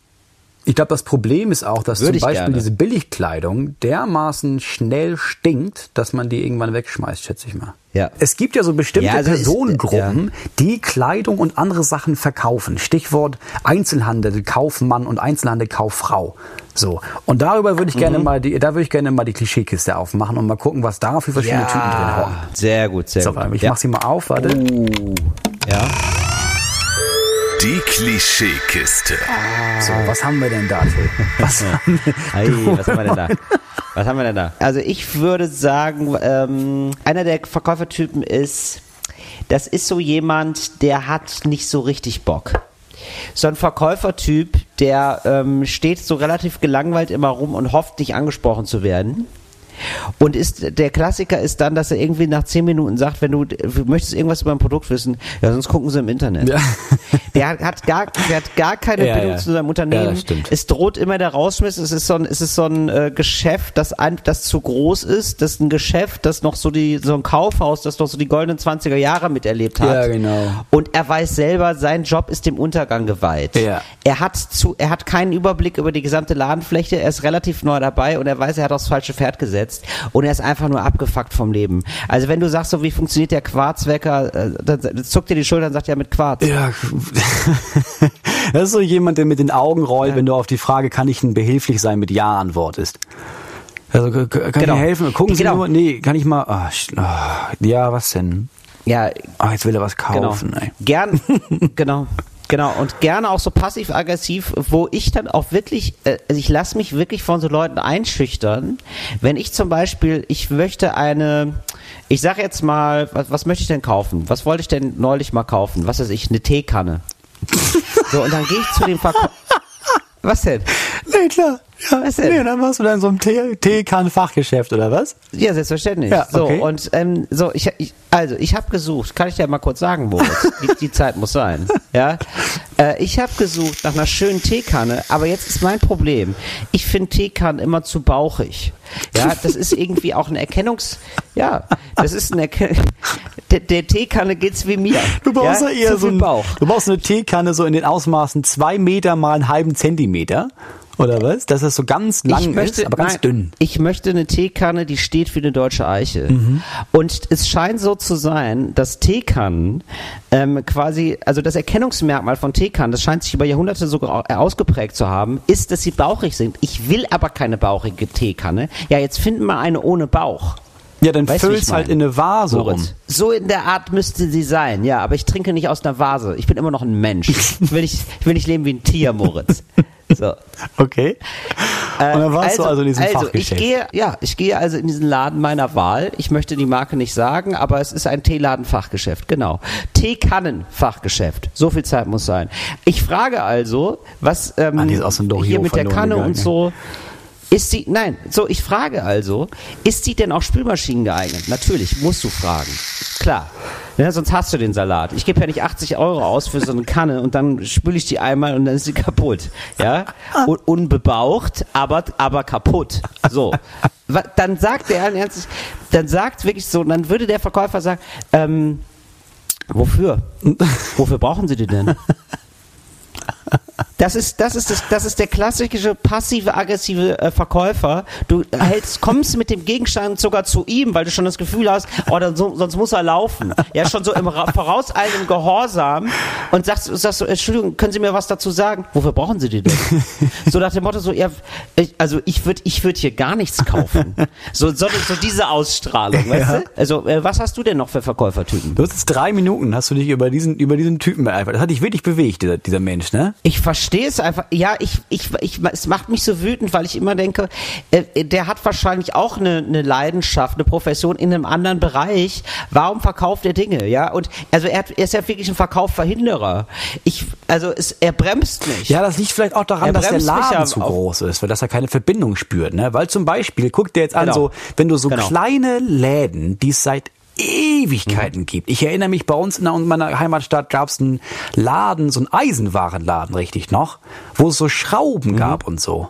Ich glaube, das Problem ist auch, dass Würde zum Beispiel gerne. diese Billigkleidung dermaßen schnell stinkt, dass man die irgendwann wegschmeißt, schätze ich mal. Ja. Es gibt ja so bestimmte Ja, also Personengruppen, die Kleidung und andere Sachen verkaufen. Stichwort Einzelhandel, Kaufmann und Einzelhandel, Kauffrau. So. Und darüber würde ich gerne Mhm. mal die, da würde ich gerne mal die Klischeekiste aufmachen und mal gucken, was da für verschiedene Typen drin hocken. Sehr gut, sehr So, gut. ich ja. mach sie mal auf, warte. ja. Die Klischeekiste. So, was haben wir denn da? Was haben wir? Ei, was haben wir denn da? Was haben wir denn da? Also ich würde sagen, ähm, einer der Verkäufertypen ist, das ist so jemand, der hat nicht so richtig Bock. So ein Verkäufertyp, der ähm, steht so relativ gelangweilt immer rum und hofft, nicht angesprochen zu werden. Und ist, der Klassiker ist dann, dass er irgendwie nach zehn Minuten sagt, wenn du, du möchtest irgendwas über ein Produkt wissen, ja, sonst gucken sie im Internet. Ja. Der hat, hat gar, der hat gar keine Ja, Bindung ja. zu seinem Ja, Unternehmen. stimmt. Es droht immer der Rausschmiss. Es ist so ein, es ist so ein äh, Geschäft, das, ein, das zu groß ist. Das ist ein Geschäft, das noch so die, so ein Kaufhaus, das noch so die goldenen 20er Jahre miterlebt hat. Ja, genau. Und er weiß selber, sein Job ist dem Untergang geweiht. Ja. Er hat zu, er hat keinen Überblick über die gesamte Ladenfläche. Er ist relativ neu dabei und er weiß, er hat aufs falsche Pferd gesetzt. Und er ist einfach nur abgefuckt vom Leben. Also wenn du sagst, so wie funktioniert der Quarzwecker, äh, dann, zuckt dir die Schulter und sagt ja mit Quarz. Ja, das ist so jemand, der mit den Augen rollt, wenn du auf die Frage, kann ich Ihnen behilflich sein, mit Ja antwortest. Also kann Genau. ich helfen? Gucken Sie Genau. nur, nee, kann ich mal, ah, ja, was denn? Ja, Ah, jetzt will er was genau. kaufen, ey. Gern, genau. Genau, und gerne auch so passiv-aggressiv, wo ich dann auch wirklich, äh, also ich lasse mich wirklich von so Leuten einschüchtern, wenn ich zum Beispiel, ich möchte eine, ich sag jetzt mal, was, was möchte ich denn kaufen? Was wollte ich denn neulich mal kaufen? Was weiß ich, eine Teekanne. So, und dann gehe ich zu dem Verkäufer. Was denn? Nee, klar. Ja, Was denn? nee, dann warst du dann in so einem Tee- Teekann-Fachgeschäft, oder was? Ja, selbstverständlich. Ja, so, okay. und ähm, so, ich, ich also ich habe gesucht, kann ich dir mal kurz sagen, Moritz, die, die Zeit muss sein. Ja, äh, ich habe gesucht nach einer schönen Teekanne, aber jetzt ist mein Problem. Ich finde Teekannen immer zu bauchig. Ja, das ist irgendwie auch ein Erkennungs, ja, das ist ein Erken der, der Teekanne geht's wie mir. Du brauchst ja, ja, eher so viel ein, Bauch. du brauchst eine Teekanne so in den Ausmaßen zwei Meter mal einen halben Zentimeter. Oder was? Dass das so ganz lang möchte, ist, aber ganz nein, dünn. Ich möchte eine Teekanne, die steht für eine deutsche Eiche. Mhm. Und es scheint so zu sein, dass Teekannen ähm, quasi, also das Erkennungsmerkmal von Teekannen, das scheint sich über Jahrhunderte sogar au- ausgeprägt zu haben, ist, dass sie bauchig sind. Ich will aber keine bauchige Teekanne. Ja, jetzt finden wir eine ohne Bauch. Ja, dann Weißt füllst ich halt meine? in eine Vase rum. Moritz. So in der Art müsste sie sein, ja, aber ich trinke nicht aus einer Vase. Ich bin immer noch ein Mensch. Ich will nicht, ich will nicht leben wie ein Tier, Moritz. So. Okay. Und dann warst du also in diesem also ich Fachgeschäft. gehe, ja, ich gehe also in diesen Laden meiner Wahl. Ich möchte die Marke nicht sagen, aber es ist ein Teeladen-Fachgeschäft, genau. Teekannen-Fachgeschäft. So viel Zeit muss sein. Ich frage also, was ähm, Ah, die ist aus dem Dohio hier mit der Kanne gegangen, und so. Ist sie, nein, so, ich frage also, ist sie denn auch Spülmaschinen geeignet? Natürlich, musst du fragen. Klar. Ja, sonst hast du den Salat. Ich gebe ja nicht 80 Euro aus für so eine Kanne und dann spüle ich die einmal und dann ist sie kaputt. Ja? Un unbebaucht, aber, aber kaputt. So. Dann sagt der Ernstes, dann sagt wirklich so, dann würde der Verkäufer sagen, ähm, wofür? Wofür brauchen Sie die denn? Das ist, das ist, das, das ist der klassische passive, aggressive äh, Verkäufer. Du hältst, kommst mit dem Gegenstand sogar zu ihm, weil du schon das Gefühl hast, oh, dann so, sonst muss er laufen. Ja, schon so im Ra- vorauseilenden Gehorsam und sagst, sagst so, Entschuldigung, können Sie mir was dazu sagen? Wofür brauchen Sie die denn? So nach dem Motto, so, ja, ich, also ich würde ich würd hier gar nichts kaufen. So, so, so diese Ausstrahlung, weißt Ja. du? Also, äh, was hast du denn noch für Verkäufertypen? Du hast jetzt drei Minuten, hast du dich über diesen, über diesen Typen beeifert. Das hat dich wirklich bewegt, dieser, dieser Mensch, ne? Ich verstehe es einfach. Ja, ich, ich, ich, es macht mich so wütend, weil ich immer denke, äh, der hat wahrscheinlich auch eine, eine Leidenschaft, eine Profession in einem anderen Bereich. Warum verkauft er Dinge? Ja, und also er, hat, er ist ja wirklich ein Verkaufverhinderer. Ich, also es, er bremst nicht. Ja, das liegt vielleicht auch daran, dass der mich Laden zu groß ist, weil dass er keine Verbindung spürt, ne? Weil zum Beispiel, guck dir jetzt an, Genau. so, wenn du so Genau. kleine Läden, die es seit Ewigkeiten Mhm. gibt. Ich erinnere mich, bei uns in meiner Heimatstadt gab es einen Laden, so einen Eisenwarenladen, richtig noch, wo es so Schrauben gab und so.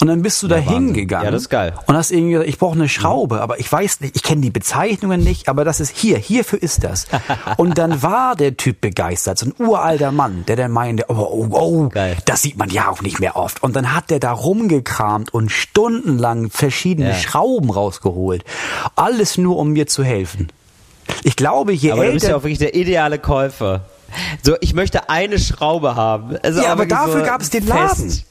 Und dann bist du da Mhm. Wahnsinn. hingegangen Ja, das ist geil. und hast irgendwie gesagt, ich brauche eine Schraube, aber ich weiß nicht, ich kenne die Bezeichnungen nicht, aber das ist hier, hierfür ist das. Und dann war der Typ begeistert, so ein uralter Mann, der dann meinte, oh, oh, oh, Geil. das sieht man ja auch nicht mehr oft. Und dann hat der da rumgekramt und stundenlang verschiedene Ja. Schrauben rausgeholt. Alles nur, um mir zu helfen. Ich glaube, je aber du bist ja älter... auch wirklich der ideale Käufer. So, ich möchte eine Schraube haben. Also Ja, aber dafür so gab es den fest.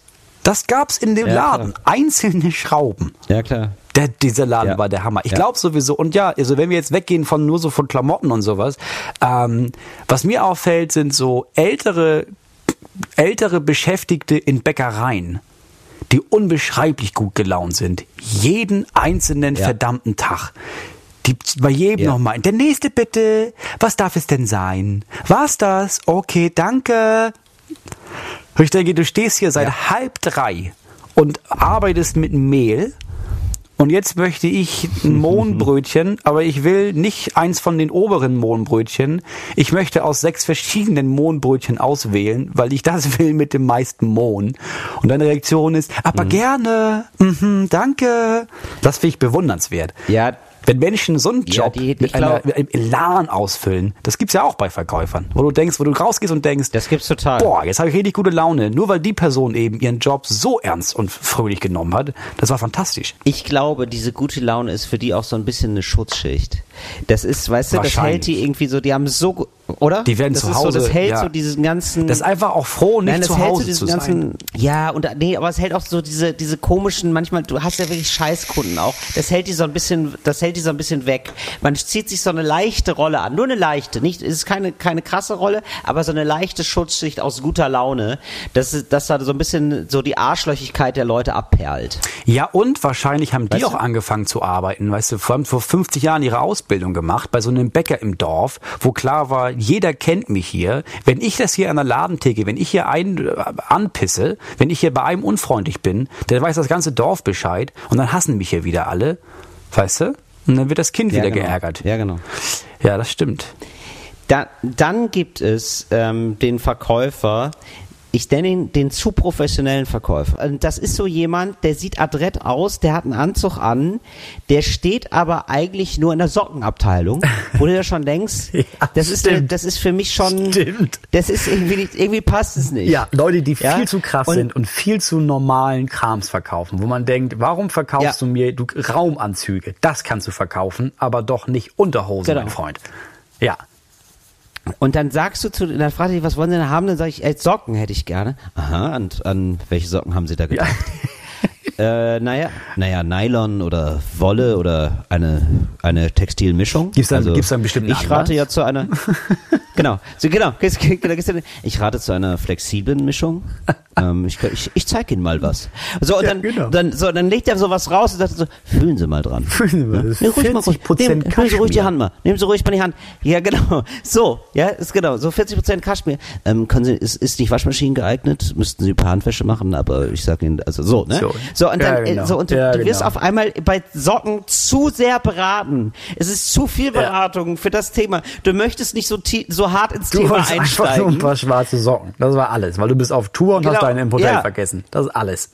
Das gab's in dem Ja, klar. Laden. Einzelne Schrauben. Ja, klar. Der, dieser Laden Ja. war der Hammer. Ich Ja. glaube sowieso, und ja, also wenn wir jetzt weggehen von nur so von Klamotten und sowas, ähm, was mir auffällt, sind so ältere, ältere Beschäftigte in Bäckereien, die unbeschreiblich gut gelaunt sind. Jeden einzelnen Ja. verdammten Tag. Die bei jedem Ja. nochmal. Der nächste bitte. Was darf es denn sein? War's das? Okay, danke. Ich denke, du stehst hier seit halb drei und arbeitest mit Mehl und jetzt möchte ich ein Mohnbrötchen, aber ich will nicht eins von den oberen Mohnbrötchen. Ich möchte aus sechs verschiedenen Mohnbrötchen auswählen, weil ich das will mit dem meisten Mohn. Und deine Reaktion ist, aber gerne, mhm, danke. Das finde ich bewundernswert. Ja, Wenn Menschen so einen Ja, Job die- ich mit, einer, glaub- mit einem Elan ausfüllen, das gibt's ja auch bei Verkäufern, wo du denkst, wo du rausgehst und denkst, Das gibt's total. Boah, jetzt habe ich richtig gute Laune, nur weil die Person eben ihren Job so ernst und fröhlich genommen hat. Das war fantastisch. Ich glaube, diese gute Laune ist für die auch so ein bisschen eine Schutzschicht. Das ist, weißt du, das hält die irgendwie so, die haben so, oder? Die werden das zu Hause, So, das hält ja. so diesen ganzen. Das ist einfach auch froh, nicht Nein, das zu Hause zu ganzen, sein. ja, und nee, aber es hält auch so diese, diese komischen, manchmal, du hast ja wirklich Scheißkunden auch. Das hält die so ein bisschen, das hält die so ein bisschen weg. Man zieht sich so eine leichte Rolle an. Nur eine leichte, nicht, es ist keine, keine krasse Rolle, aber so eine leichte Schutzschicht aus guter Laune, dass, es- dass da so ein bisschen so die Arschlöchigkeit der Leute abperlt. Ja, und wahrscheinlich haben die Weißt auch du? angefangen zu arbeiten, weißt du, vor allem vor 50 Jahren ihre Ausbildung gemacht, bei so einem Bäcker im Dorf, wo klar war, jeder kennt mich hier. Wenn ich das hier an der Ladentheke, wenn ich hier einen äh, anpisse, wenn ich hier bei einem unfreundlich bin, dann weiß das ganze Dorf Bescheid und dann hassen mich hier wieder alle, weißt du? Und dann wird das Kind wieder genau. geärgert. Ja, genau. Ja, das stimmt. Da, dann gibt es ähm, den Verkäufer, ich nenne ihn den zu professionellen Verkäufer. Das ist so jemand, der sieht adrett aus, der hat einen Anzug an, der steht aber eigentlich nur in der Sockenabteilung, wo du ja schon denkst, Ja, das, ist der, das ist für mich schon, Stimmt. das ist irgendwie, nicht, irgendwie passt es nicht. Ja, Leute, die Ja? viel zu krass Und- sind und viel zu normalen Krams verkaufen, wo man denkt, warum verkaufst Ja. du mir du, Raumanzüge? Das kannst du verkaufen, aber doch nicht Unterhosen, Genau. mein Freund. Ja. Und dann sagst du zu, dann fragt dich, was wollen Sie denn haben? Dann sage ich, äh, Socken hätte ich gerne. Aha, und an welche Socken haben Sie da gedacht? Äh, naja, naja, Nylon oder Wolle oder eine, eine Textilmischung. Gibt's da- gibt's da einen bestimmten Ich rate Anlass? ja zu einer, genau, so, genau, ich rate zu einer flexiblen Mischung. ähm, ich ich, ich zeige Ihnen mal was. So, und Ja, dann, genau. dann, so, dann legt er sowas raus und sagt so, fühlen Sie mal dran. Fühlen Sie mal, das ist Nehmen ruhig mal ruhig. 40% Nehmen, nehmen Sie ruhig die. Hand mal. Nehmen Sie ruhig mal die Hand. Ja, genau. So, ja, ist genau. So 40% Kaschmir. Ähm, können Sie, ist, ist nicht Waschmaschinen geeignet? Müssten Sie ein paar Handwäsche machen, aber ich sag Ihnen, also so, ne? So. So, und dann, Ja, genau. äh, so, und du, Ja, du wirst genau. auf einmal bei Socken zu sehr beraten. Es ist zu viel Beratung für das Thema. Du möchtest nicht so, so hart ins Du Thema wolltest einfach nur ein einsteigen. paar schwarze Socken. Das war alles, weil du bist auf Tour und Genau, hast deinen im Hotel ja. vergessen. Das ist alles.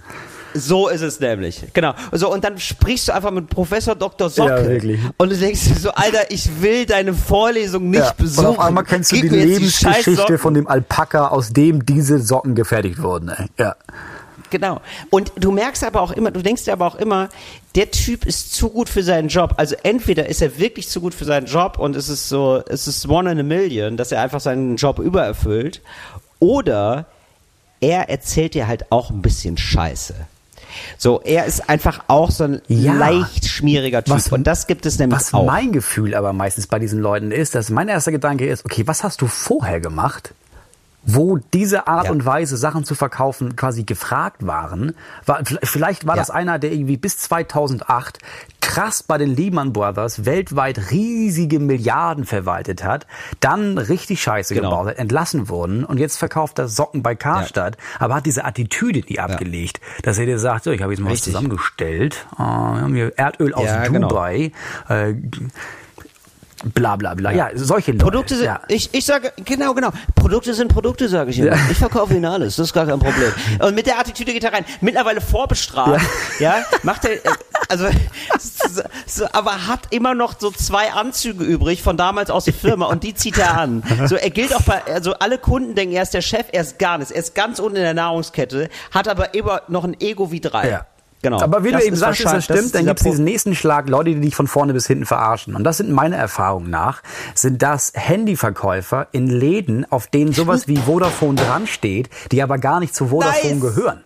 So ist es nämlich. Genau. So, und dann sprichst du einfach mit Professor Dr. Socke. Ja, wirklich. Und du denkst dir so, Alter, ich will deine Vorlesung nicht Ja. besuchen. Und auf einmal kennst du Gib die Lebensgeschichte Socken. von dem Alpaka, aus dem diese Socken gefertigt wurden. Ey. Ja. Genau. Und du merkst aber auch immer, du denkst dir aber auch immer, der Typ ist zu gut für seinen Job. Also entweder ist er wirklich zu gut für seinen Job und es ist so, es ist one in a million, dass er einfach seinen Job übererfüllt. Oder er erzählt dir halt auch ein bisschen Scheiße. So, er ist einfach auch so ein Ja. leicht schmieriger Typ. Was- und das gibt es nämlich Was auch. mein Gefühl aber meistens bei diesen Leuten ist, dass mein erster Gedanke ist, okay, was hast du vorher gemacht, wo diese Art Ja. und Weise, Sachen zu verkaufen, quasi gefragt waren? War, vielleicht war Ja. das einer, der irgendwie bis 2008 krass bei den Lehman Brothers weltweit riesige Milliarden verwaltet hat, dann richtig Scheiße Genau. gebaut hat, entlassen wurden und jetzt verkauft er Socken bei Karstadt, aber hat diese Attitüde nie abgelegt, dass er dir sagt, so, ich habe jetzt mal was Richtig. zusammengestellt, äh, wir haben hier Erdöl aus Ja, genau. Dubai, äh, bla bla bla. Ja, solche Leute. Produkte sind, ja. ich, ich sage, genau, genau. Produkte sind Produkte, sage ich immer. Ich verkaufe ihnen alles, das ist gar kein Problem. Und mit der Attitüde geht er rein. Mittlerweile vorbestraft, ja, macht er, äh, also, so, so, aber hat immer noch so zwei Anzüge übrig von damals aus der Firma und die zieht er an. So, er gilt auch bei, also alle Kunden denken, er ist der Chef, er ist gar nichts. Er ist ganz unten in der Nahrungskette, hat aber immer noch ein Ego wie drei. Ja. Genau. Aber wie Das du eben sagst, ist das stimmt, ist dann gibt es diesen nächsten Schlag, Leute, die dich von vorne bis hinten verarschen. Und das sind meine Erfahrungen nach, sind das Handyverkäufer in Läden, auf denen sowas wie Vodafone dran steht, die aber gar nicht zu Vodafone Nice. gehören.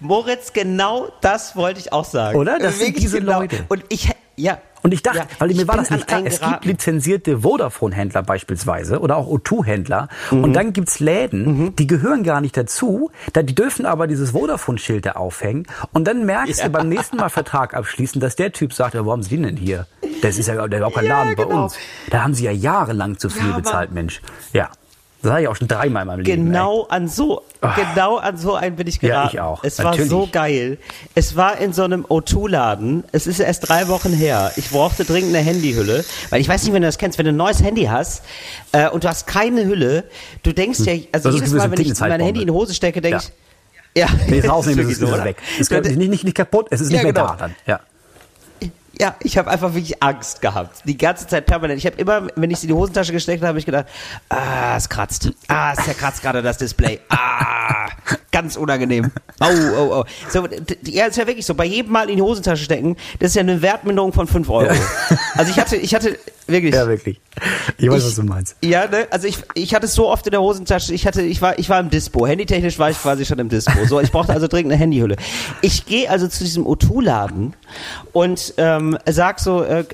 Moritz, genau das wollte ich auch sagen. Oder? Das sind Wirklich diese genau. Leute. Und ich, ja. Und ich dachte, ja, weil mir war das nicht klar, es gibt lizenzierte Vodafone-Händler beispielsweise oder auch O2-Händler Mhm. und dann gibt's Läden, die gehören gar nicht dazu, da, die dürfen aber dieses Vodafone-Schild da aufhängen und dann merkst Ja. du beim nächsten Mal Vertrag abschließen, dass der Typ sagt, ja, wo haben Sie den denn hier? Das ist ja auch kein Ja, Laden bei genau. uns. Da haben Sie ja jahrelang zu viel bezahlt, Mensch. Ja. Das habe ich auch schon dreimal in meinem Leben. Genau an so, genau an so einen bin ich Ja, geraten. ich auch. Es Natürlich. war so geil. Es war in so einem O2-Laden. Es ist erst drei Wochen her. Ich brauchte dringend eine Handyhülle, weil ich weiß nicht, wenn du das kennst, wenn du ein neues Handy hast äh, und du hast keine Hülle, du denkst ja, also Das jedes Mal, wenn ich mein Handy in die Hose stecke, denke Ja. ich, ja, Wenn ich es rausnehme, ist es so, weg. Es ist nicht, nicht, nicht kaputt, es ist Ja, nicht mehr genau. da dann. Ja. Ja, ich habe einfach wirklich Angst gehabt. Die ganze Zeit permanent. Ich habe immer, wenn ich sie in die Hosentasche gesteckt habe, habe ich gedacht, ah, es kratzt. Ah, es zerkratzt gerade das Display. Ah, ganz unangenehm. Oh, oh, oh. So, ja, ist ja wirklich so. Bei jedem Mal in die Hosentasche stecken, das ist ja eine Wertminderung von 5 Euro. Also ich hatte, ich hatte wirklich. Ja, wirklich. Ich weiß, Ich- was du meinst. Ja, ne? Also ich, ich hatte es so oft in der Hosentasche, ich hatte, ich war, ich war im Dispo. Handytechnisch war ich quasi schon im Dispo. So, ich brauchte also dringend eine Handyhülle. Ich gehe also zu diesem O2-Laden und ähm, sag so, äh,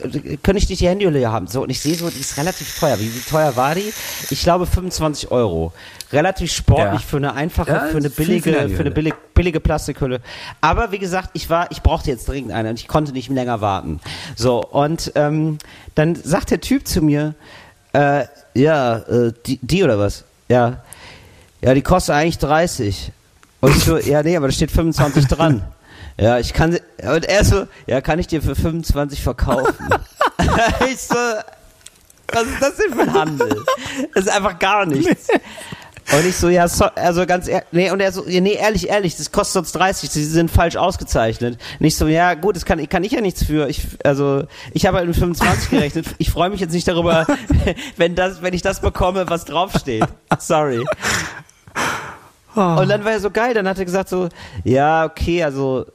könnte ich nicht die Handyhülle hier haben? So, und ich sehe so, die ist relativ teuer. Wie, wie teuer war die? Ich glaube 25 Euro. Relativ sportlich Ja. für eine einfache, Ja, für eine billige, für eine billige, billige Plastikhülle. Aber wie gesagt, ich war, ich brauchte jetzt dringend eine und ich konnte nicht länger warten. So, und ähm, dann sagt der Typ zu mir, äh, ja, äh, die, die oder was? Ja. Ja, die kostet eigentlich 30. Und ich so, ja, nee, aber da steht 25 dran. Ja, ich kann sie, und er so, ja, kann ich dir für 25 verkaufen? ich so, was ist das denn für ein Handel? Das ist einfach gar nichts. Und ich so, ja, so, also ganz ehrlich, nee, und er so, nee, ehrlich, ehrlich, das kostet sonst 30, sie sind falsch ausgezeichnet. Nicht so, ja, gut, das kann, kann ich ja nichts für. Ich, also, ich habe halt mit 25 gerechnet. Ich freue mich jetzt nicht darüber, wenn das, wenn ich das bekomme, was draufsteht. Sorry. Und dann war er so geil, dann hat er gesagt so, ja, okay, also,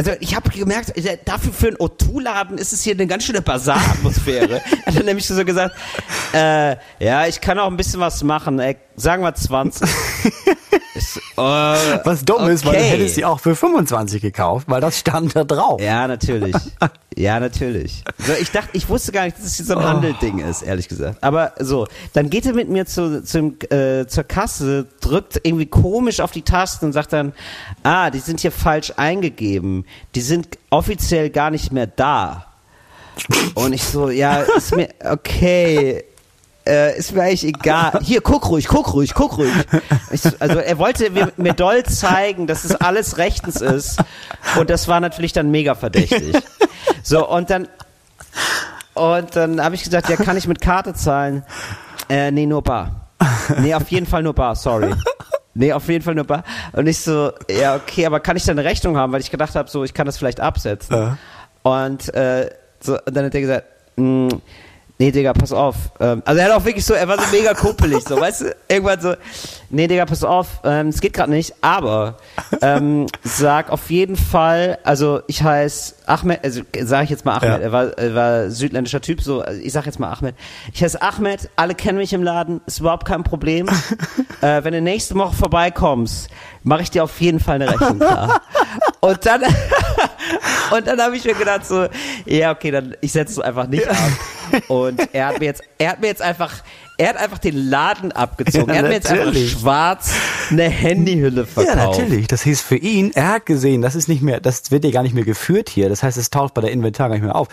also ich habe gemerkt, äh, dafür für einen O2-Laden ist es hier eine ganz schöne Bazar-Atmosphäre. er hat nämlich so gesagt, äh, ja, ich kann auch ein bisschen was machen, ey, sagen wir 20. So, äh, Was dumm ist, weil du okay. hättest sie auch für 25 gekauft, weil das stand da drauf. Ja, natürlich. Ja, natürlich. So, ich dachte, ich wusste gar nicht, dass es hier so ein Handelding ist, ehrlich gesagt. Aber so, dann geht er mit mir zu, zum, äh, zur Kasse, drückt irgendwie komisch auf die Tasten und sagt dann, ah, die sind hier falsch eingegeben. Die sind offiziell gar nicht mehr da. Und ich so, ja, ist mir, okay, äh, ist mir eigentlich egal. Hier, guck ruhig, guck ruhig, guck ruhig. Ich, so- also er wollte mir, mir doll zeigen, dass es alles rechtens ist. Und das war natürlich dann mega verdächtig. So, und dann, und dann habe ich gesagt, ja, kann ich mit Karte zahlen? Äh, nee, nur bar. Nee, auf jeden Fall nur bar, sorry. Nee, auf jeden Fall nur bar. Und ich so, ja, okay, aber kann ich dann eine Rechnung haben? Weil ich gedacht habe, so, ich kann das vielleicht absetzen. Ja. Und, äh, so, und dann hat er gesagt, "Mm, nee, Digga, pass auf. Ähm, also er hat auch wirklich so, er war so mega kumpelig, so, weißt du? Irgendwann so, nee, Digga, pass auf, ähm, es geht gerade nicht, aber ähm, sag auf jeden Fall, also ich heiße Ahmed, also sage ich jetzt mal Ahmed, Ja. er, war, er war südländischer Typ, so, also ich sag jetzt mal Ahmed. Ich heiße Ahmed, alle kennen mich im Laden, ist überhaupt kein Problem. äh, wenn du nächste Woche vorbeikommst, mache ich dir auf jeden Fall eine Rechnung klar. Und dann, und dann habe ich mir gedacht so, ja okay, dann ich setze es einfach nicht ab. Und er hat mir jetzt, er hat mir jetzt einfach, er hat einfach den Laden abgezogen. Ja, er hat mir jetzt einfach natürlich. schwarz eine Handyhülle verkauft. Ja, natürlich. Das hieß für ihn, er hat gesehen, das ist nicht mehr, das wird dir gar nicht mehr geführt hier. Das heißt, es taucht bei der Inventar gar nicht mehr auf.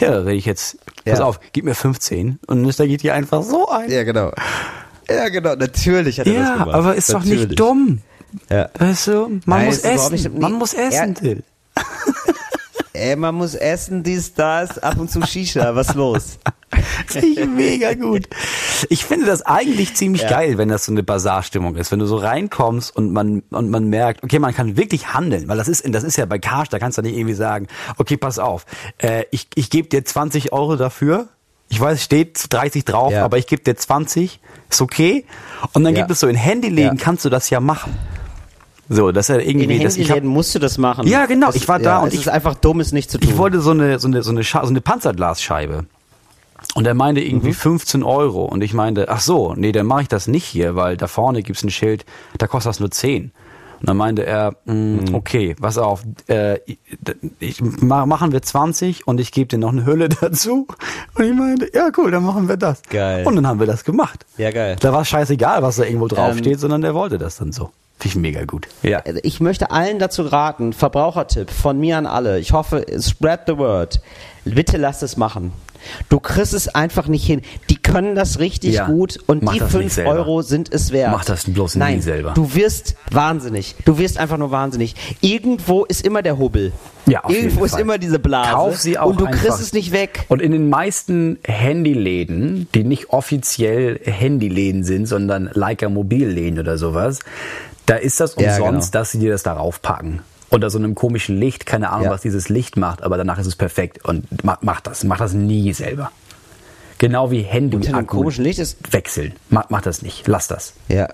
Ja, da rede ich jetzt, pass Ja. auf, gib mir 15 und da geht dir einfach so ein. Ja, genau. Ja, genau, natürlich hat er das Ja, gemacht. aber ist doch Natürlich. nicht dumm. Ja. Weißt du, man Nein, muss essen. nicht- man muss essen, Till. Ey, man muss essen, dies, das, ab und zu Shisha, was los? Finde ich mega gut. Ich finde das eigentlich ziemlich Ja. geil, wenn das so eine Bazarstimmung ist. Wenn du so reinkommst und man, und man merkt, okay, man kann wirklich handeln, weil das ist, das ist ja bei Karsch, da kannst du nicht irgendwie sagen, okay, pass auf, äh, ich, ich gebe dir 20 Euro dafür. Ich weiß, es steht 30 drauf, Ja. aber ich gebe dir 20, ist okay. Und dann Ja. gibt es so in Handyläden, Ja. kannst du das ja machen. So, das ist ja In irgendwie, das, ich hab, musst du das machen. Ja, genau, Das, ich war da ja, und ich- ist einfach dumm, es nicht zu tun. ich wollte so eine, so eine, so eine, Scha so eine Panzerglasscheibe. Und er meinte irgendwie 15 Euro. Und ich meinte, ach so, nee, dann mache ich das nicht hier, weil da vorne gibt's ein Schild, da kostet das nur 10. Und dann meinte er, mh, okay, pass auf, äh, ich, ma- machen wir 20 und ich gebe dir noch eine Hülle dazu. Und ich meinte, ja cool, dann machen wir das. Geil. Und dann haben wir das gemacht. Ja, geil. Da war scheißegal, was da irgendwo draufsteht, Ähm, sondern der wollte das dann so. Finde ich mega gut. Ja. Ich möchte allen dazu raten, Verbrauchertipp von mir an alle. Ich hoffe, spread the word. Bitte lasst es machen. Du kriegst es einfach nicht hin. Die können das richtig Ja, gut und mach die das nicht 5 selber. Euro sind es wert. Mach das bloß nie Nein, selber. Du wirst wahnsinnig. Du wirst einfach nur wahnsinnig. Irgendwo ist immer der Hubbel. Ja, auf Irgendwo jeden ist Fall. immer diese Blase. Kauf sie auch und du einfach. kriegst es nicht weg. Und in den meisten Handyläden, die nicht offiziell Handyläden sind, sondern Leica Mobilläden oder sowas, da ist das Ja, umsonst, genau. dass sie dir das darauf packen. Unter so einem komischen Licht, keine Ahnung, Ja. was dieses Licht macht, aber danach ist es perfekt. Und mach, mach das, mach das nie selber. Genau wie Handy Unter einem Akku komischen Licht ist- wechseln. Mach, mach das nicht, lass das. Ja.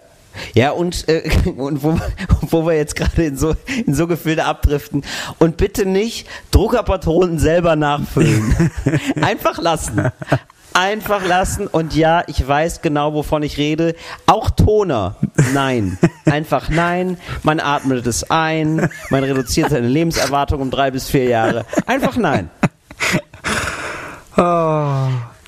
Ja, und, äh, und wo, wo wir jetzt gerade in so, in so Gefilde abdriften. Und bitte nicht Druckerpatronen selber nachfüllen. Einfach lassen. Einfach lassen. Und ja, ich weiß genau, wovon ich rede. Auch Toner. Nein. Einfach nein. Man atmet es ein. Man reduziert seine Lebenserwartung um drei bis vier Jahre. Einfach nein.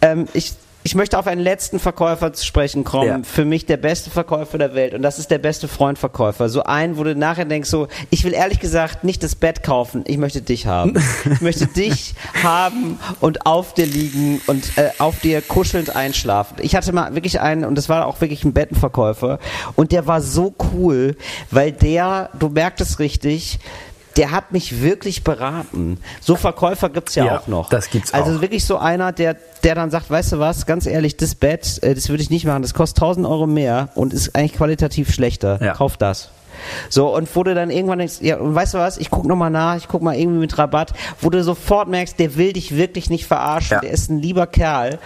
Ähm, ich, ich möchte auf einen letzten Verkäufer zu sprechen kommen. Ja. Für mich der beste Verkäufer der Welt. Und das ist der beste Freundverkäufer. So ein, wo du nachher denkst, so, ich will ehrlich gesagt nicht das Bett kaufen, ich möchte dich haben. ich möchte dich haben und auf dir liegen und äh, auf dir kuschelnd einschlafen. Ich hatte mal wirklich einen, und das war auch wirklich ein Bettenverkäufer. Und der war so cool, weil der, du merkst es richtig, der hat mich wirklich beraten. So Verkäufer gibt's ja, Ja, auch noch. das gibt's also auch. wirklich so einer, der, der dann sagt, weißt du was, ganz ehrlich, das Bett, äh, das würde ich nicht machen, das kostet 1000 Euro mehr und ist eigentlich qualitativ schlechter. Ja. Kauf das. So, und wo du dann irgendwann denkst, ja, und weißt du was, ich guck nochmal nach, ich guck mal irgendwie mit Rabatt, wo du sofort merkst, der will dich wirklich nicht verarschen, Ja. der ist ein lieber Kerl.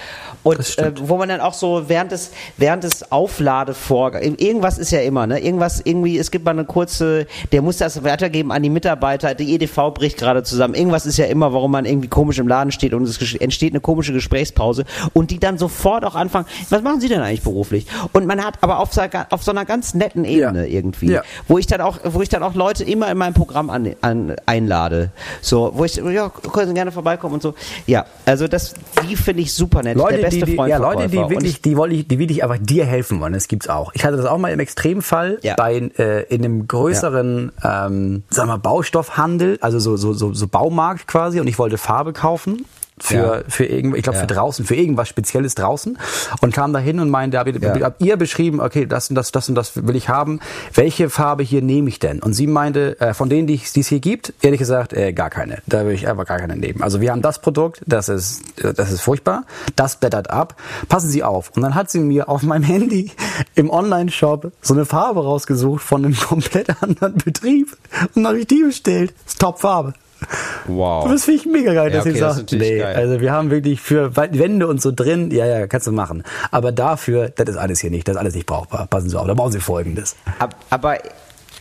Und äh, wo man dann auch so während des, während des Aufladevorgangs, irgendwas ist ja immer, ne? Irgendwas, irgendwie, es gibt mal eine kurze, der muss das weitergeben an die Mitarbeiter, die EDV bricht gerade zusammen. Irgendwas ist ja immer, warum man irgendwie komisch im Laden steht und es entsteht eine komische Gesprächspause und die dann sofort auch anfangen, was machen Sie denn eigentlich beruflich? Und man hat aber auf, so- auf so einer ganz netten Ebene Ja. irgendwie, Ja. Wo ich dann auch, wo ich dann auch Leute immer in meinem Programm an, an, einlade. So, wo ich, ja, können Sie gerne vorbeikommen und so. Ja, also das, die finde ich super nett. Leute, der beste die, die, Freund ja, Leute, die wirklich, die wollen, die wirklich einfach dir helfen wollen. Das gibt's auch. Ich hatte das auch mal im Extremfall Ja. bei äh, in einem größeren, ähm, sagen wir, Baustoffhandel, also so, so, so, so Baumarkt quasi, und ich wollte Farbe kaufen. Für, Ja. für irgend, ich glaube Ja. für draußen, für irgendwas Spezielles draußen und kam da hin und meinte, habt ihr, habt ihr beschrieben, okay, das und das, das und das will ich haben. Welche Farbe hier nehme ich denn? Und sie meinte, äh, von denen, die es hier gibt, ehrlich gesagt, äh, gar keine. Da will ich einfach gar keine nehmen. Also wir haben das Produkt, das ist, das ist furchtbar, das blättert ab. Passen Sie auf. Und dann hat sie mir auf meinem Handy im Online-Shop so eine Farbe rausgesucht von einem komplett anderen Betrieb. Und dann habe ich die bestellt. Das ist Top-Farbe. Wow. Das finde ich mega geil, Ja, dass okay, sie das sagt, nee, geil. also wir haben wirklich für Wände und so drin, ja, ja, kannst du machen. Aber dafür, das ist alles hier nicht, das ist alles nicht brauchbar. Passen Sie auf, da brauchen Sie Folgendes. Ab- Aber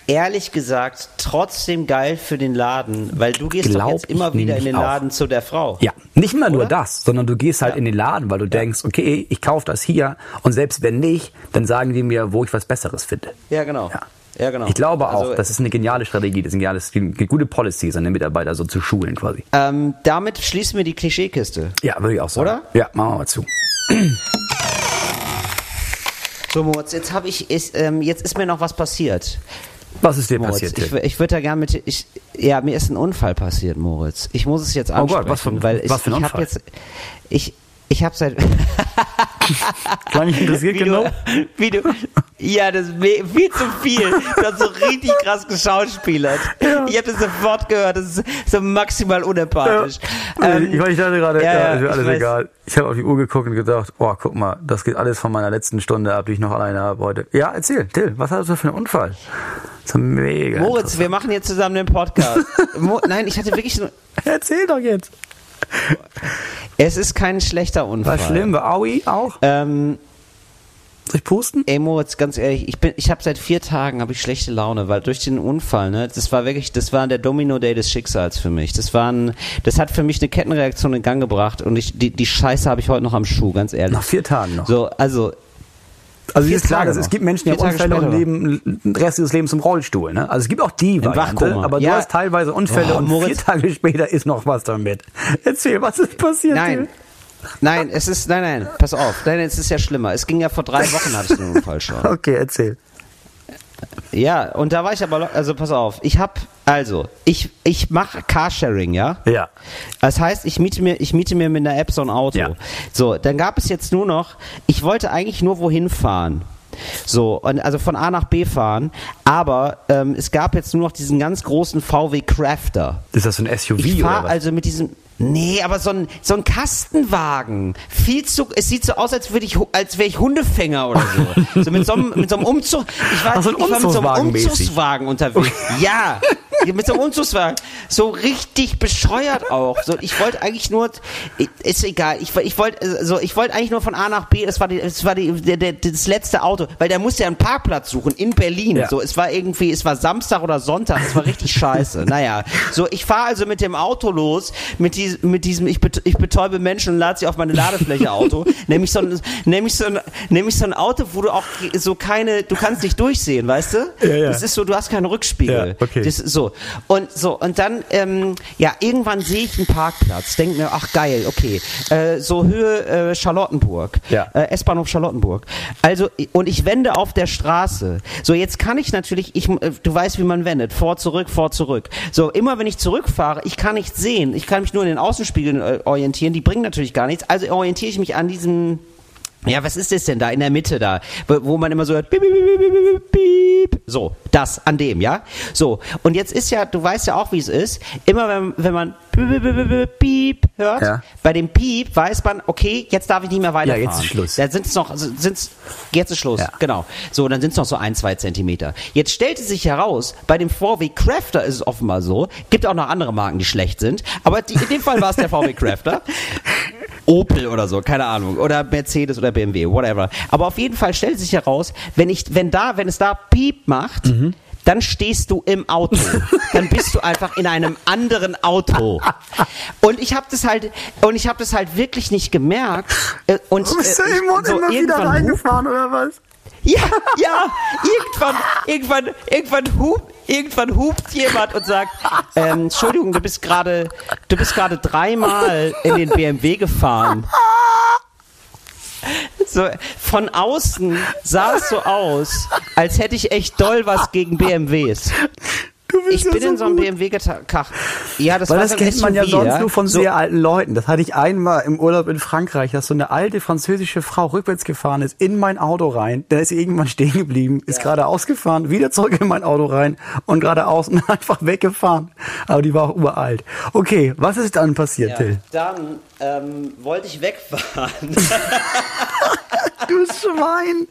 ehrlich gesagt, trotzdem geil für den Laden, weil du gehst Glaub doch jetzt immer wieder in den auch. Laden zu der Frau. Ja, nicht immer nur das, sondern du gehst halt Ja. in den Laden, weil du denkst, okay, ich kaufe das hier und selbst wenn nicht, dann sagen die mir, wo ich was Besseres finde. Ja, genau. Ja. Ja, genau. Ich glaube auch, Also, das ist eine geniale Strategie, das ist ein geniales, eine gute Policy, seine Mitarbeiter so zu schulen quasi. ähm, damit schließen wir die Klischeekiste. Ja, würde ich auch sagen. Oder? Ja, machen wir mal zu. So, Moritz, jetzt habe ich, ist, ähm, jetzt ist mir noch was passiert. Was ist dir Moritz, passiert? ich, ich würde da gerne mit, ich, ja, mir ist ein Unfall passiert, Moritz. Ich muss es jetzt Oh ansprechen, Gott, was für ein- weil ich, was für ein ich Unfall? habe jetzt, ich, ich habe seit, Klang ich interessiert wie genug? du, wie du, ja, das ist viel zu viel. Du hast so richtig krass geschauspielert. Ich habe das sofort gehört. Das ist so maximal unempathisch. Ähm, ich, ich dachte gerade, ja, ja, ja, ist mir ich alles weiß. egal. Ich habe auf die Uhr geguckt und gedacht, oh, guck mal, das geht alles von meiner letzten Stunde ab, die ich noch alleine habe heute. Ja, erzähl, Till, was hast du für einen Unfall? Das ist mega. Moritz, wir machen jetzt zusammen den Podcast. Mo Nein, ich hatte wirklich nur, Erzähl doch jetzt. es ist kein schlechter Unfall. War schlimm, war Aui auch? Ähm, Soll ich pusten? Ey Moritz, ganz ehrlich, ich bin, ich habe seit vier Tagen habe ich schlechte Laune, weil durch den Unfall, ne, das war wirklich, das war der Domino Day des Schicksals für mich. Das war ein, das hat für mich eine Kettenreaktion in Gang gebracht und ich, die, die Scheiße habe ich heute noch am Schuh, ganz ehrlich. Nach vier Tagen noch. So, also also vier ist klar, dass es gibt Menschen, die haben Unfälle und leben den Rest ihres Lebens im Rollstuhl. Ne? Also es gibt auch die Variante, Wachkoma. aber Ja. du hast teilweise Unfälle Oh, und Moritz. vier Tage später ist noch was damit. Erzähl, was ist passiert? nein. Nein, es ist, nein, nein, pass auf, nein, es ist ja schlimmer. Es ging ja vor drei Wochen, hatte ich den Unfall schon. Okay, erzähl. Ja, und da war ich aber, also pass auf, ich hab, Also, ich, ich mache Carsharing, ja? Ja. Das heißt, ich miete mir, ich miete mir mit einer App so ein Auto. Ja. So, dann gab es jetzt nur noch, ich wollte eigentlich nur wohin fahren. So, und also von A nach B fahren, aber ähm, es gab jetzt nur noch diesen ganz großen VW Crafter. Ist das so ein SUV Ich oder fahre was? also mit diesem. Nee, aber so ein, so ein Kastenwagen. Viel zu, es sieht so aus, als würde ich, als wäre ich Hundefänger oder so. so mit so einem, mit so einem Umzug. Ich war, Ach, so ein ich war mit so einem. Umzugswagen unterwegs. Ja. Mit so einem Umzugswagen. So richtig bescheuert auch. So, ich wollte eigentlich nur, ist egal. Ich, ich wollte, so, ich wollte eigentlich nur von A nach B. Das war die, das war die, der, der, das letzte Auto, weil der musste ja einen Parkplatz suchen in Berlin. Ja. So, es war irgendwie, es war Samstag oder Sonntag. Es war richtig scheiße. Naja, so, ich fahre also mit dem Auto los, mit, dies, mit diesem, ich, bet, ich betäube Menschen und lade sie auf meine Ladefläche Auto. nämlich so ein, nämlich so ein, nämlich so ein Auto, wo du auch so keine, du kannst nicht durchsehen, weißt du? Ja, ja. Das ist so, du hast keinen Rückspiegel. Ja, okay. Das ist so. Und so, und dann, ähm, ja, irgendwann sehe ich einen Parkplatz, denke mir, ach geil, okay. Äh, so Höhe äh, Charlottenburg. Ja. Äh, S-Bahnhof Charlottenburg. Also, und ich wende auf der Straße. So, jetzt kann ich natürlich, ich, äh, du weißt, wie man wendet. Vor, zurück, vor, zurück. So, immer wenn ich zurückfahre, ich kann nichts sehen. Ich kann mich nur in den Außenspiegeln äh, orientieren. Die bringen natürlich gar nichts. Also orientiere ich mich an diesem ja, was ist das denn da in der Mitte da, wo man immer so hört, piep, piep, piep, so, das an dem, ja? So, und jetzt ist ja, du weißt ja auch, wie es ist, immer wenn, wenn man piep, hört, Ja. bei dem Piep weiß man, okay, jetzt darf ich nicht mehr weiterfahren. jetzt ist Schluss. Da sind's noch, sind's, jetzt ist Schluss, Ja. genau. So, dann sind's noch so ein, zwei Zentimeter. Jetzt stellte sich heraus, bei dem VW Crafter ist es offenbar so, gibt auch noch andere Marken, die schlecht sind, aber die, in dem Fall war es der VW Crafter. Opel oder so, keine Ahnung, oder Mercedes oder BMW, whatever. Aber auf jeden Fall stellt sich heraus, wenn ich, wenn da, wenn es da Piep macht, Mhm. dann stehst du im Auto. dann bist du einfach in einem anderen Auto. Und ich habe das halt, und ich habe das halt wirklich nicht gemerkt. äh, Und äh, ich- so irgendwann hupt- oder was? Ja, ja, irgendwann, irgendwann, irgendwann hupt, irgendwann hupt jemand und sagt, ähm, Entschuldigung, du bist gerade, du bist gerade dreimal in den BMW gefahren. So, von außen sah es so aus, als hätte ich echt doll was gegen BMWs. Ich bin in so einem BMW getaucht. Ja, das Weil das so kennt man ja sonst nur von so, sehr alten Leuten. Das hatte ich einmal im Urlaub in Frankreich, dass so eine alte französische Frau rückwärts gefahren ist in mein Auto rein. Dann ist sie irgendwann stehen geblieben, ist gerade ausgefahren, wieder zurück in mein Auto rein und geradeaus und einfach weggefahren. Aber die war auch uralt. Okay, was ist dann passiert, Ja, Till? dann ähm, wollte ich wegfahren. Du Schwein!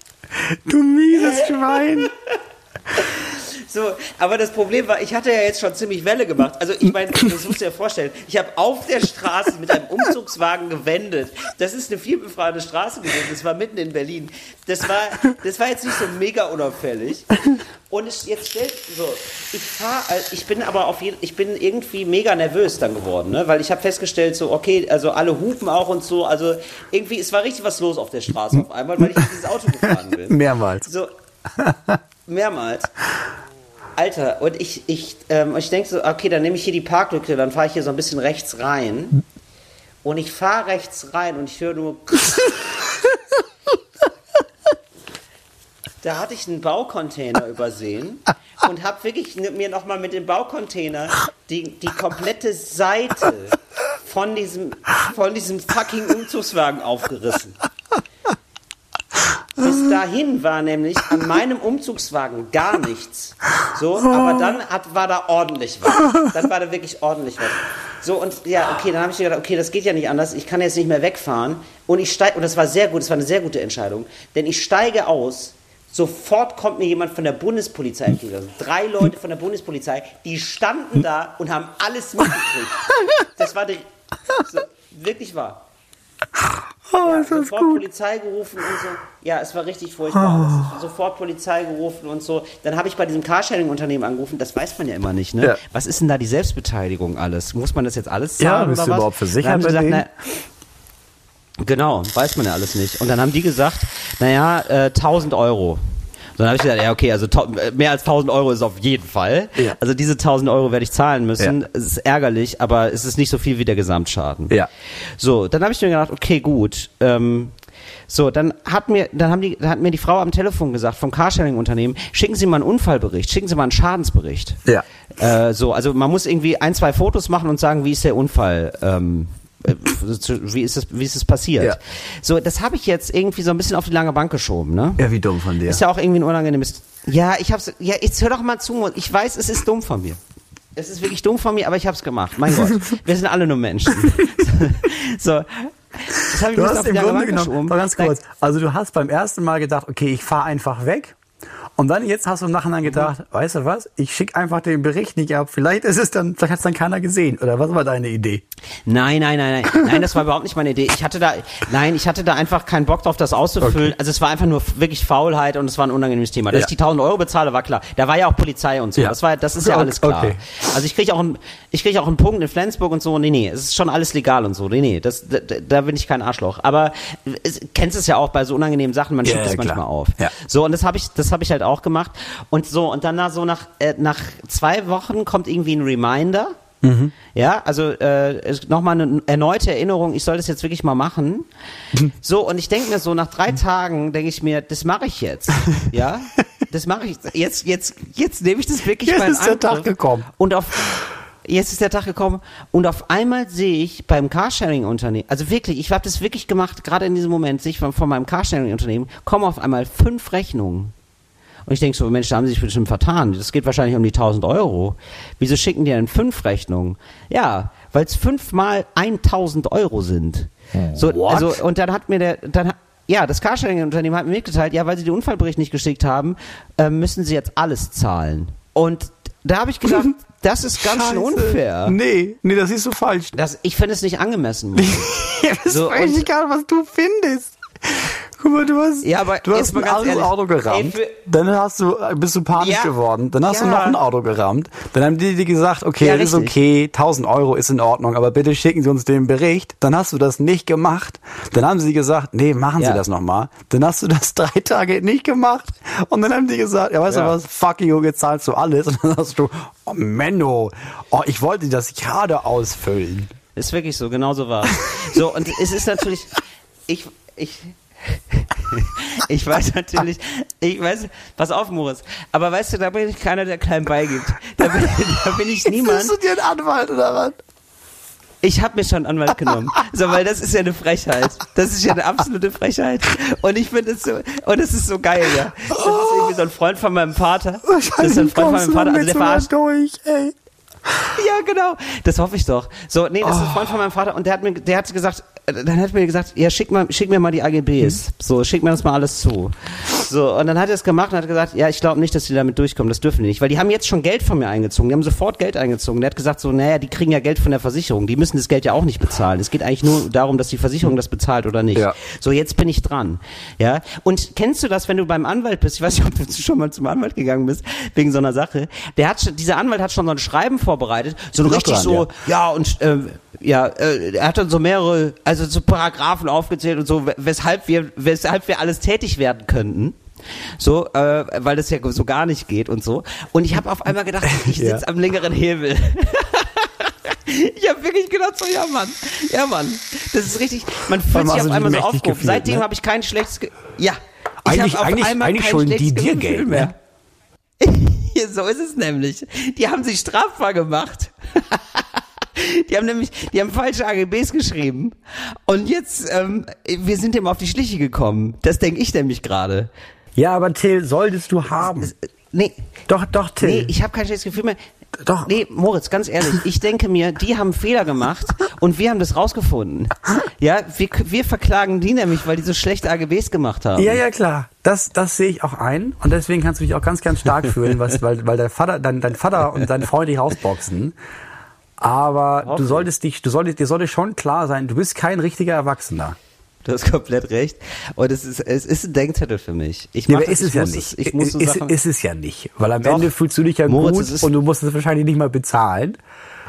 Du mieses Schwein! So, aber das Problem war, ich hatte ja jetzt schon ziemlich Welle gemacht. Also ich meine, das musst du dir vorstellen. Ich habe auf der Straße mit einem Umzugswagen gewendet. Das ist eine vielbefahrene Straße gewesen. Das war mitten in Berlin. Das war, das war jetzt nicht so mega unauffällig. Und es, jetzt stellt so, ich fahre, ich bin aber auf jeden, ich bin irgendwie mega nervös dann geworden, ne? weil ich habe festgestellt, so okay, also alle hupen auch und so, also irgendwie, es war richtig was los auf der Straße auf einmal, weil ich in dieses Auto gefahren bin. Mehrmals. So, mehrmals. Alter, und ich, ich, ähm, ich denke so, okay, dann nehme ich hier die Parklücke, dann fahre ich hier so ein bisschen rechts rein. Und ich fahre rechts rein und ich höre nur. da hatte ich einen Baucontainer übersehen und habe wirklich mir nochmal mit dem Baucontainer die, die komplette Seite von diesem, von diesem fucking Umzugswagen aufgerissen. Dahin war nämlich an meinem Umzugswagen gar nichts. So, aber dann hat, war da ordentlich was. Dann war da wirklich ordentlich was. So, und ja, okay, dann habe ich gedacht, okay, das geht ja nicht anders. Ich kann jetzt nicht mehr wegfahren. Und ich steige, und das war sehr gut, das war eine sehr gute Entscheidung. Denn ich steige aus, sofort kommt mir jemand von der Bundespolizei entgegen. Also drei Leute von der Bundespolizei, die standen da und haben alles mitgekriegt. Das war die, so, wirklich wahr. Oh, Ja, ist das sofort gut. Polizei gerufen und so. Ja, es war richtig furchtbar. Es- Sofort Polizei gerufen und so. Dann habe ich bei diesem Carsharing-Unternehmen angerufen. Das weiß man ja immer nicht, ne? Ja. Was ist denn da die Selbstbeteiligung alles? Muss man das jetzt alles Ja, zahlen bist oder du was? überhaupt versichert Dann haben sie bei gesagt, na, Genau, weiß man ja alles nicht. Und dann haben die gesagt, naja, äh, 1000 Euro. Dann habe ich gesagt, ja, okay, also mehr als 1000 Euro ist auf jeden Fall. Ja. Also diese 1000 Euro werde ich zahlen müssen. Ja. Es ist ärgerlich, aber es ist nicht so viel wie der Gesamtschaden. Ja. So, dann habe ich mir gedacht, okay, gut. Ähm, So, dann hat mir, dann haben die, dann hat mir die Frau am Telefon gesagt vom Carsharing-Unternehmen, schicken Sie mal einen Unfallbericht, schicken Sie mal einen Schadensbericht. Ja. Äh, so, also man muss irgendwie ein, zwei Fotos machen und sagen, wie ist der Unfall, ähm, äh, wie ist es, wie ist es passiert? Ja. So, das habe ich jetzt irgendwie so ein bisschen auf die lange Bank geschoben, ne? Ja, wie dumm von dir. Ist ja auch irgendwie ein unangenehmes. Ja, ich hab's. Ja, jetzt hör doch mal zu. Ich weiß, es ist dumm von mir. Es ist wirklich dumm von mir, aber ich hab's gemacht. Mein Gott, wir sind alle nur Menschen. so, das habe ich Du hast im Grunde Bank genommen, geschoben. ganz kurz, also du hast beim ersten Mal gedacht, okay, ich fahre einfach weg. Und dann jetzt hast du im Nachhinein gedacht, weißt du was, ich schicke einfach den Bericht nicht ab. Vielleicht ist es dann, vielleicht hat es dann keiner gesehen. Oder was war deine Idee? Nein, nein, nein, nein. Nein, das war überhaupt nicht meine Idee. Ich hatte da, nein, ich hatte da einfach keinen Bock drauf, das auszufüllen. Also es war einfach nur wirklich Faulheit und es war ein unangenehmes Thema. Dass Ja. ich die 1000 Euro bezahle, war klar. Da war ja auch Polizei und so. Ja. Das war, das ist ja Okay. alles klar. Okay. Also ich kriege auch einen, ich kriege auch einen Punkt in Flensburg und so. Nee, nee, es ist schon alles legal und so. Nee, nee, das, da, da bin ich kein Arschloch. Aber es, kennst es ja auch bei so unangenehmen Sachen, man schiebt ja, das klar. manchmal auf. Ja. So, und das habe ich, das habe ich halt auch gemacht. Und so, und dann nach, so nach, äh, nach zwei Wochen kommt irgendwie ein Reminder. Ja, also äh, nochmal eine erneute Erinnerung, ich soll das jetzt wirklich mal machen. So, und ich denke mir so, nach drei Tagen denke ich mir, das mache ich jetzt. Ja, das mache ich jetzt, jetzt, jetzt nehme ich das wirklich Jetzt mal in ist der Angriff. Tag gekommen. Und auf Jetzt ist der Tag gekommen und auf einmal sehe ich beim Carsharing-Unternehmen, also wirklich, ich habe das wirklich gemacht, gerade in diesem Moment, sehe ich von, von meinem Carsharing-Unternehmen, kommen auf einmal fünf Rechnungen. Und ich denke so, Mensch, da haben sie sich bestimmt vertan. Das geht wahrscheinlich um die 1000 Euro. Wieso schicken die denn fünf Rechnungen? Ja, weil es fünfmal 1000 Euro sind. So, What? also, und dann hat mir der, dann ja, das Carsharing-Unternehmen hat mir mitgeteilt, ja, weil sie den Unfallbericht nicht geschickt haben, äh, müssen sie jetzt alles zahlen. Und da habe ich gedacht, das ist ganz schön unfair. Nee, nee, das siehst du falsch. Das, ich finde es nicht angemessen. Das So, weiß ich gar nicht, was du findest. Guck mal, du hast, Ja, aber du hast mal ein ganz anderes ehrlich, Auto gerammt, ey, dann hast du, bist du panisch Ja. geworden, dann hast du Ja. noch ein Auto gerammt, dann haben die dir gesagt, okay, Ja, ist okay, 1000 Euro ist in Ordnung, aber bitte schicken Sie uns den Bericht. Dann hast du das nicht gemacht. Dann haben sie gesagt, nee, machen Sie das nochmal. Dann hast du das drei Tage nicht gemacht. Und dann haben die gesagt, ja, weißt Ja. du was, fuck you, jetzt zahlst du alles. Und dann hast du, oh Menno, oh, ich wollte das gerade ausfüllen. Ist wirklich so, genau so war So, und es ist natürlich, ich, ich, ich weiß natürlich, ich weiß, pass auf, Moritz, aber weißt du, da bin ich keiner, der klein beigibt. Da bin, da bin ich niemand. Bist du dir ein Anwalt oder was? Ich habe mir schon einen Anwalt genommen. So, weil das ist ja eine Frechheit. Das ist ja eine absolute Frechheit. Und ich finde es so, und es ist so geil, ja. Das ist irgendwie so ein Freund von meinem Vater. Das ist ein Freund von meinem Vater, also der verarscht. durch, ey. Ja, genau. Das hoffe ich doch. So, nee, das ist ein Freund von meinem Vater und der hat mir, der hat gesagt, äh, dann hat mir gesagt, ja, schick mal, schick mir mal die AGBs. So, schick mir das mal alles zu. So, und dann hat er es gemacht und hat gesagt, ja, ich glaube nicht, dass die damit durchkommen. Das dürfen die nicht, weil die haben jetzt schon Geld von mir eingezogen. Die haben sofort Geld eingezogen. Der hat gesagt so, naja, die kriegen ja Geld von der Versicherung. Die müssen das Geld ja auch nicht bezahlen. Es geht eigentlich nur darum, dass die Versicherung das bezahlt oder nicht. Ja. So, jetzt bin ich dran. Ja. Und kennst du das, wenn du beim Anwalt bist? Ich weiß nicht, ob du schon mal zum Anwalt gegangen bist, wegen so einer Sache. Der hat schon, dieser Anwalt hat schon so ein Schreiben vorbereitet. So auch richtig dran, so, ja, und, ähm, ja, äh, er hat dann so mehrere, also so Paragraphen aufgezählt und so, we- weshalb wir, weshalb wir alles tätig werden könnten. So, äh, weil das ja so gar nicht geht und so. Und ich habe auf einmal gedacht, ich Ja. sitze am längeren Hebel. ich habe wirklich gedacht, so, ja Mann, ja Mann, das ist richtig, man fühlt sich auf einmal so gefühlt, Seitdem ne? habe ich kein schlechtes, Ge ja. Ich Eigentlich- hab auf eigentlich- einmal eigentlich kein schulden die dir Gefühl Geld, mehr. so ist es nämlich. Die haben sich strafbar gemacht. Die haben nämlich, die haben falsche AGBs geschrieben. Und jetzt, ähm, wir sind dem auf die Schliche gekommen. Das denke ich nämlich gerade. Ja, aber Till, solltest du haben. Nee, Doch, doch, Till. nee, ich habe kein schlechtes Gefühl mehr. Doch. Nee, Moritz, ganz ehrlich, ich denke mir, die haben Fehler gemacht und wir haben das rausgefunden. Ja, wir, wir verklagen die nämlich, weil die so schlechte AGBs gemacht haben. Ja, ja, klar. Das, das sehe ich auch ein. Und deswegen kannst du dich auch ganz, ganz stark fühlen, was, weil, weil dein Vater, dein, dein Vater und dein Freund dich rausboxen. Aber du solltest dich, du solltest, dir sollte schon klar sein, du bist kein richtiger Erwachsener. Du hast komplett recht. Und es ist, es ist ein Denkzettel für mich. Ich Ja, mach das, ist es ich ja muss nicht. Es, ich muss so ist, Sachen, ist es ja nicht. Weil am Doch. Ende fühlst du dich ja Moritz, gut es und du musst es wahrscheinlich nicht mal bezahlen.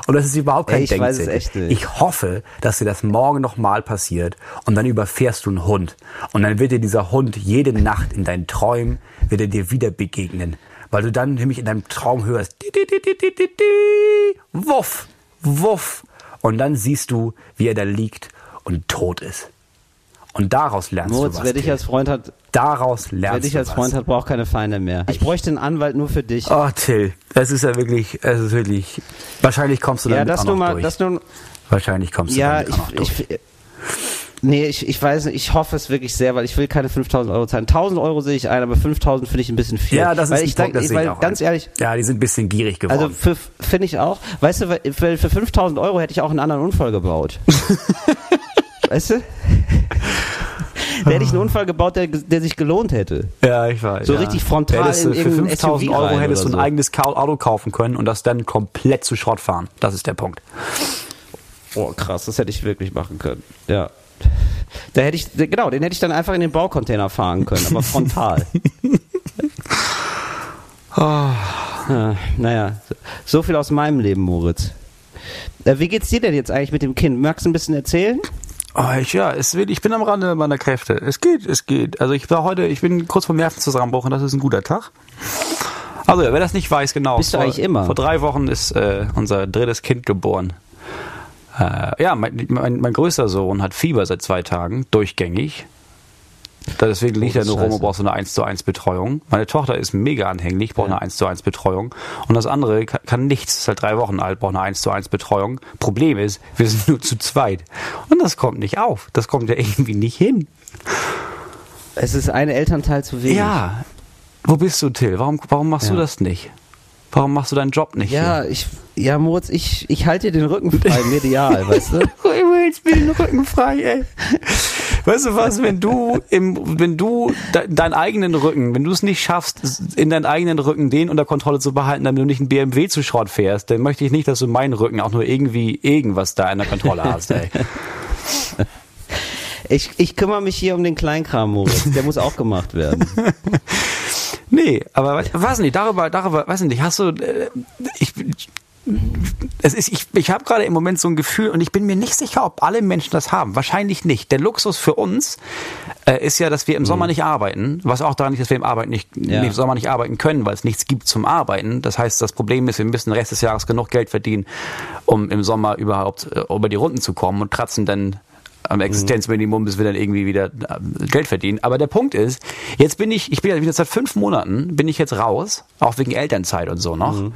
Und das ist überhaupt kein Ey, ich weiß es Denkzettel. echt nicht. Ich hoffe, dass dir das morgen nochmal passiert und dann überfährst du einen Hund. Und dann wird dir dieser Hund jede Nacht in deinen Träumen, wird er dir wieder begegnen. Weil du dann nämlich in deinem Traum hörst, di, di, di, di, di, di, wuff, wuff. Und dann siehst du, wie er da liegt und tot ist. Und daraus lernst Moritz, du was. wer dich als Freund hat, daraus wer lernst dich du als. Freund hat, braucht keine Feinde mehr. Ich bräuchte einen Anwalt nur für dich. Oh, Till, es ist ja wirklich, es ist wirklich, wahrscheinlich kommst du ja, damit dass auch noch mal, durch. dass du, wahrscheinlich kommst du ja, damit auch noch ich, durch. ich, nee, ich, ich weiß nicht, ich hoffe es wirklich sehr, weil ich will keine 5000 Euro zahlen. 1000 Euro sehe ich ein, aber 5000 finde ich ein bisschen viel. ja, das weil ist ich ein Punkt, das weil ich ganz ein. ehrlich, Ja, die sind ein bisschen gierig geworden. also für, finde ich auch, weißt du, weil weil für 5000 Euro hätte ich auch einen anderen Unfall gebaut. weißt du? Da hätte ich einen Unfall gebaut, der, der sich gelohnt hätte. Ja, ich weiß. So ja. richtig frontal Hättest in für irgendein 5000 SUV Euro hättest du oder ein so. eigenes Auto kaufen können und das dann komplett zu Schrott fahren. Das ist der Punkt. Oh, krass, das hätte ich wirklich machen können. Ja. Da hätte ich, genau, den hätte ich dann einfach in den Baucontainer fahren können, aber frontal. Ah, naja, so viel aus meinem Leben, Moritz. Äh, wie geht's dir denn jetzt eigentlich mit dem Kind? Magst du ein bisschen erzählen? Oh, ich, ja, es wird, ich bin am Rande meiner Kräfte. Es geht, es geht. Also ich war heute, ich bin kurz vor Nervenzusammenbruch und das ist ein guter Tag. Also wer das nicht weiß, genau. Bist du vor, eigentlich immer? Vor drei Wochen ist äh, unser drittes Kind geboren. Äh, ja, mein, mein, mein größter Sohn hat Fieber seit zwei Tagen, durchgängig. Deswegen liegt das nur rum und braucht so eine 1 zu 1 Betreuung. Meine Tochter ist mega anhänglich, braucht Ja. eine 1 zu 1 Betreuung. Und das andere kann, kann nichts, ist halt drei Wochen alt, braucht eine 1 zu 1 Betreuung. Problem ist, wir sind nur zu zweit. Und das kommt nicht auf. Das kommt ja irgendwie nicht hin. Es ist ein Elternteil zu wenig. Ja. Wo bist du, Till? Warum, warum machst du Ja. das nicht? Warum machst du deinen Job nicht? Ja, ich, ja, Moritz, ich, ich halte dir den Rücken frei, medial, weißt du? Du hältst mir den Rücken frei, ey. Weißt du was, wenn du im, wenn du de, deinen eigenen Rücken, wenn du es nicht schaffst, in deinen eigenen Rücken den unter Kontrolle zu behalten, damit du nicht einen BMW zu Schrott fährst, dann möchte ich nicht, dass du meinen Rücken auch nur irgendwie irgendwas da in der Kontrolle hast, ey. Ich, ich kümmere mich hier um den Kleinkram, Moritz. Der muss auch gemacht werden. Nee, aber we- weiß nicht, darüber, darüber, weiß nicht, hast du, äh, ich, es ist, ich, ich habe gerade im Moment so ein Gefühl und ich bin mir nicht sicher, ob alle Menschen das haben. Wahrscheinlich nicht. Der Luxus für uns äh, ist ja, dass wir im Sommer nicht arbeiten, was auch daran liegt, dass wir im, Arbeit nicht, Ja. im Sommer nicht arbeiten können, weil es nichts gibt zum Arbeiten. Das heißt, das Problem ist, wir müssen den Rest des Jahres genug Geld verdienen, um im Sommer überhaupt äh, über die Runden zu kommen und kratzen dann am Existenzminimum, bis wir dann irgendwie wieder äh, Geld verdienen. Aber der Punkt ist, jetzt bin ich, ich bin jetzt seit fünf Monaten, bin ich jetzt raus, auch wegen Elternzeit und so noch.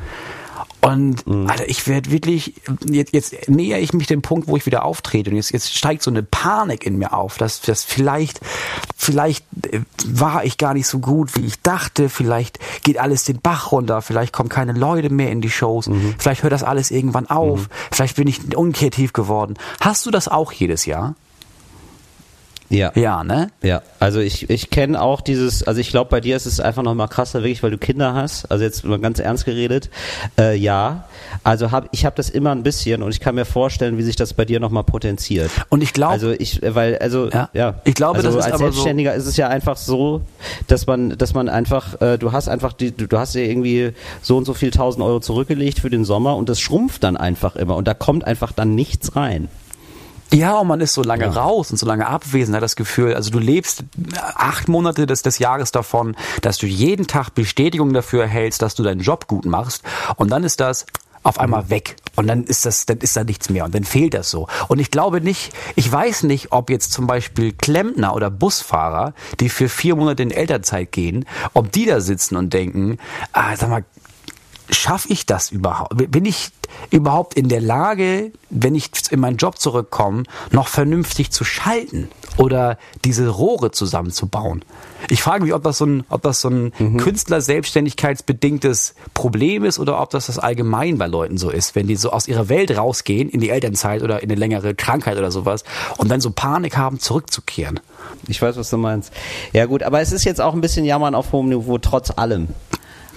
Und Alter, ich werde wirklich, jetzt, jetzt näher ich mich dem Punkt, wo ich wieder auftrete. Und jetzt, jetzt steigt so eine Panik in mir auf, dass, dass vielleicht, vielleicht äh, war ich gar nicht so gut, wie ich dachte, vielleicht geht alles den Bach runter, vielleicht kommen keine Leute mehr in die Shows, vielleicht hört das alles irgendwann auf, vielleicht bin ich unkreativ geworden. Hast du das auch jedes Jahr? Ja. Ja, ne? Ja, also ich, ich kenne auch dieses, also ich glaube, bei dir ist es einfach noch mal krasser, wirklich, weil du Kinder hast. Also jetzt mal ganz ernst geredet. Äh, ja, also hab, ich habe das immer ein bisschen und ich kann mir vorstellen, wie sich das bei dir noch mal potenziert. Und ich glaube, Also ich, weil, also Ja. ja, Ich glaube, also das ist als aber so- Selbstständiger ist es ja einfach so, dass man, dass man einfach, äh, du hast einfach die, du, du hast ja irgendwie so und so viel tausend Euro zurückgelegt für den Sommer und das schrumpft dann einfach immer und da kommt einfach dann nichts rein. Ja, und man ist so lange raus und so lange abwesend, hat das Gefühl, also du lebst acht Monate des, des Jahres davon, dass du jeden Tag Bestätigung dafür erhältst, dass du deinen Job gut machst und dann ist das auf einmal weg. Und dann ist das, dann ist da nichts mehr und dann fehlt das so. Und ich glaube nicht, ich weiß nicht, ob jetzt zum Beispiel Klempner oder Busfahrer, die für vier Monate in Elternzeit gehen, ob die da sitzen und denken, ah, sag mal, schaffe ich das überhaupt? Bin ich überhaupt in der Lage, wenn ich in meinen Job zurückkomme, noch vernünftig zu schalten oder diese Rohre zusammenzubauen? Ich frage mich, ob das so ein, ob das so ein Künstler-Selbstständigkeitsbedingtes Problem ist oder ob das das allgemein bei Leuten so ist, wenn die so aus ihrer Welt rausgehen in die Elternzeit oder in eine längere Krankheit oder sowas und dann so Panik haben, zurückzukehren. Ich weiß, was du meinst. Ja gut, aber es ist jetzt auch ein bisschen Jammern auf hohem Niveau, trotz allem.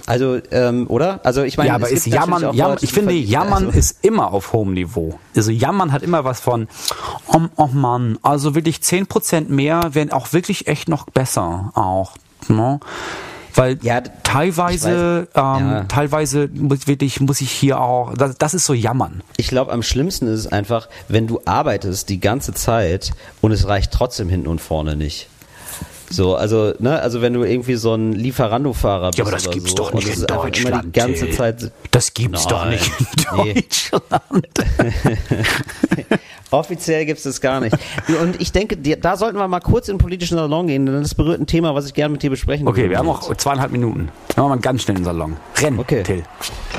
Also, ähm, oder? Also ich meine, ja, aber es ist Jammern, Jammern ich finde, Jammern also, ist immer auf hohem Niveau. Also Jammern hat immer was von, oh, oh Mann, also wirklich 10% mehr wären auch wirklich echt noch besser auch. Ne? Weil Ja, teilweise, ähm, Ja. teilweise muss, wirklich, muss ich hier auch, das, das ist so Jammern. Ich glaube, am schlimmsten ist es einfach, wenn du arbeitest die ganze Zeit und es reicht trotzdem hinten und vorne nicht. So, also, ne, also wenn du irgendwie so ein Lieferando-Fahrer bist. Ja, aber das oder gibt's so, doch nicht in Deutschland. die ganze. Zeit. Das gibt's doch Nein. nicht in Nee. Deutschland. Offiziell gibt es das gar nicht. Und ich denke, da sollten wir mal kurz in den politischen Salon gehen, denn das berührt ein Thema, was ich gerne mit dir besprechen Okay, würde. wir haben noch zweieinhalb Minuten. Machen wir mal ganz schnell in den Salon. Renn, Okay. Till.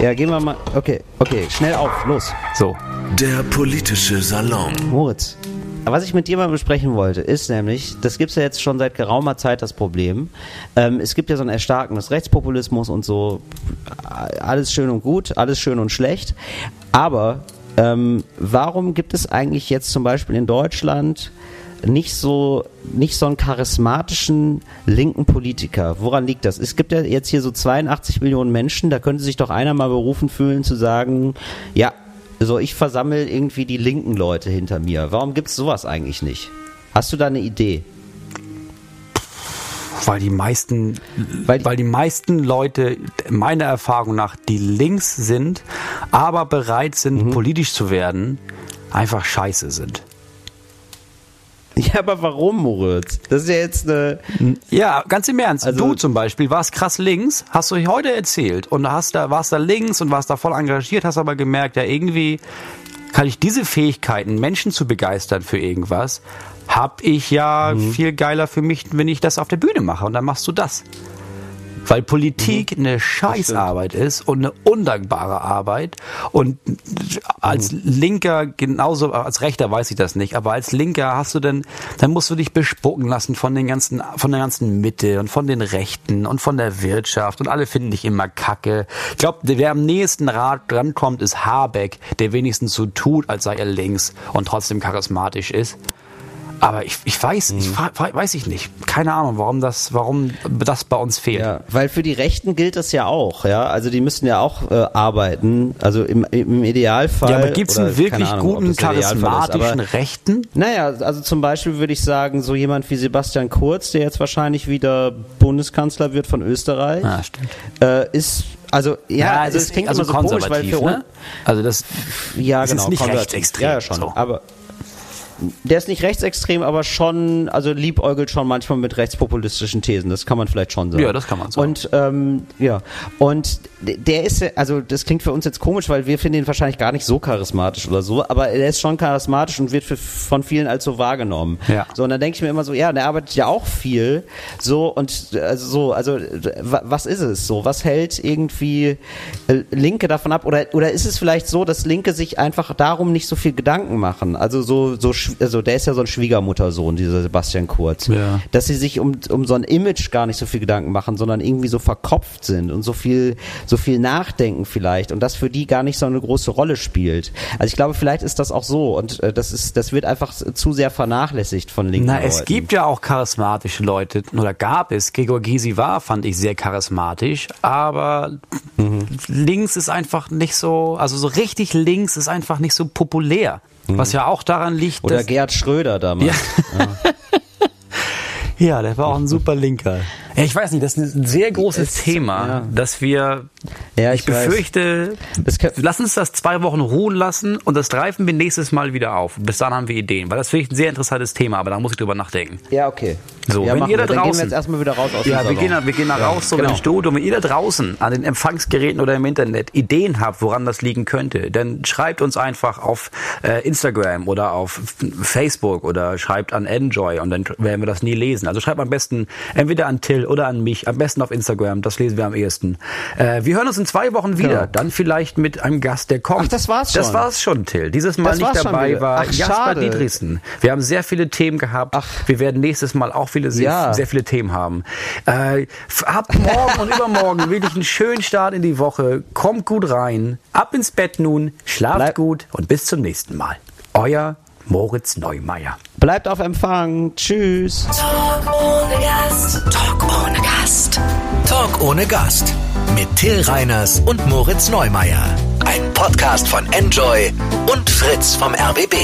Ja, gehen wir mal. Okay, okay, schnell auf, los. So. Der politische Salon. Moritz, was ich mit dir mal besprechen wollte, ist nämlich, das gibt es ja jetzt schon seit geraumer Zeit das Problem. Ähm, es gibt ja so ein Erstarken des Rechtspopulismus und so. Alles schön und gut, alles schön und schlecht. Aber ähm, warum gibt es eigentlich jetzt zum Beispiel in Deutschland nicht so nicht so einen charismatischen linken Politiker. Woran liegt das? Es gibt ja jetzt hier so 82 Millionen Menschen, da könnte sich doch einer mal berufen fühlen zu sagen, ja, so ich versammle irgendwie die linken Leute hinter mir. Warum gibt es sowas eigentlich nicht? Hast du da eine Idee? Weil die meisten, Weil- weil, die meisten Leute, meiner Erfahrung nach, die links sind, aber bereit sind, Mhm. politisch zu werden, einfach scheiße sind. Ja, aber warum, Moritz? Das ist ja jetzt eine. Ja, ganz im Ernst. Also- du zum Beispiel warst krass links, hast du heute erzählt und hast da, warst da links und warst da voll engagiert, hast aber gemerkt, ja, irgendwie kann ich diese Fähigkeiten, Menschen zu begeistern für irgendwas, hab ich ja Mhm. viel geiler für mich, wenn ich das auf der Bühne mache und dann machst du das. Weil Politik Mhm. eine Scheißarbeit ist und eine undankbare Arbeit. Und als Mhm. Linker, genauso als Rechter weiß ich das nicht, aber als Linker hast du dann, dann musst du dich bespucken lassen von den ganzen, von der ganzen Mitte und von den Rechten und von der Wirtschaft und alle finden dich immer kacke. Ich glaube, wer am nächsten Rat drankommt, ist Habeck, der wenigstens so tut, als sei er links und trotzdem charismatisch ist. Aber ich, ich weiß, ich Mhm. weiß ich nicht. Keine Ahnung, warum das, warum das bei uns fehlt. Ja, weil für die Rechten gilt das ja auch, ja. Also die müssen ja auch äh, arbeiten. Also im, im Idealfall. Ja, aber gibt's oder einen wirklich Ahnung, guten, ist, charismatischen Rechten? Naja, also zum Beispiel würde ich sagen, so jemand wie Sebastian Kurz, der jetzt wahrscheinlich wieder Bundeskanzler wird von Österreich, Ja, stimmt. äh, ist, also, ja, also es klingt also immer so komisch, weil für uns, ne? Also das, ja, es genau, ist nicht rechtsextrem. Ja, ja, schon. So. Aber der ist nicht rechtsextrem, aber schon, also liebäugelt schon manchmal mit rechtspopulistischen Thesen. Das kann man vielleicht schon sagen. Ja, das kann man sagen. Und ähm, ja, und der ist, also das klingt für uns jetzt komisch, weil wir finden ihn wahrscheinlich gar nicht so charismatisch oder so, aber er ist schon charismatisch und wird für, von vielen als so wahrgenommen. Ja. So und dann denke ich mir immer so, ja, der arbeitet ja auch viel, so und also so, also wa- was ist es so? Was hält irgendwie äh, Linke davon ab? Oder oder ist es vielleicht so, dass Linke sich einfach darum nicht so viel Gedanken machen? Also so so also der ist ja so ein Schwiegermuttersohn, dieser Sebastian Kurz, Ja. dass sie sich um um so ein Image gar nicht so viel Gedanken machen, sondern irgendwie so verkopft sind und so viel so viel nachdenken vielleicht und das für die gar nicht so eine große Rolle spielt. Also ich glaube, vielleicht ist das auch so und äh, das ist das wird einfach zu sehr vernachlässigt von linken Na, es Leuten. gibt ja auch charismatische Leute, oder gab es. Gregor Gysi war, fand ich sehr charismatisch, aber links ist einfach nicht so, also so richtig links ist einfach nicht so populär. Was ja auch daran liegt, Oder dass, Gerhard Schröder damals. Ja, der war auch ein super Linker. Ja, ich weiß nicht, das ist ein sehr großes Es- Thema, ja. dass wir, Ja, ich, ich befürchte, Das kann- lass uns das zwei Wochen ruhen lassen und das greifen wir nächstes Mal wieder auf. Bis dann haben wir Ideen, weil das finde ich ein sehr interessantes Thema, aber da muss ich drüber nachdenken. Ja, okay. So, ja, wenn ihr da wir. Dann gehen wir draußen- jetzt erstmal wieder raus aus Ja, wir Salon. gehen, da- wir gehen da Ja, raus so genau. in den Studio. Wenn ihr da draußen an den Empfangsgeräten oder im Internet Ideen habt, woran das liegen könnte, dann schreibt uns einfach auf äh, Instagram oder auf Facebook oder schreibt an Enjoy und dann werden wir das nie lesen. Also schreibt am besten entweder an Till oder an mich, am besten auf Instagram, das lesen wir am ehesten. Äh, wir hören uns in zwei Wochen wieder, Genau. dann vielleicht mit einem Gast, der kommt. Ach, das war's Das schon. war's schon, Till. Dieses Mal Das nicht dabei wieder. war Ach, Jasper schade. Dietrichsen. Wir haben sehr viele Themen gehabt. Ach. Wir werden nächstes Mal auch viele sehr, Ja. sehr viele Themen haben. Äh, habt morgen und übermorgen wirklich einen schönen Start in die Woche. Kommt gut rein. Ab ins Bett nun. Schlaft Bleib- gut und bis zum nächsten Mal. Euer Moritz Neumeier. Bleibt auf Empfang. Tschüss. Talk ohne Gast. Talk ohne Gast. Talk ohne Gast. Mit Till Reiners und Moritz Neumeier. Ein Podcast von Enjoy und Fritz vom RBB.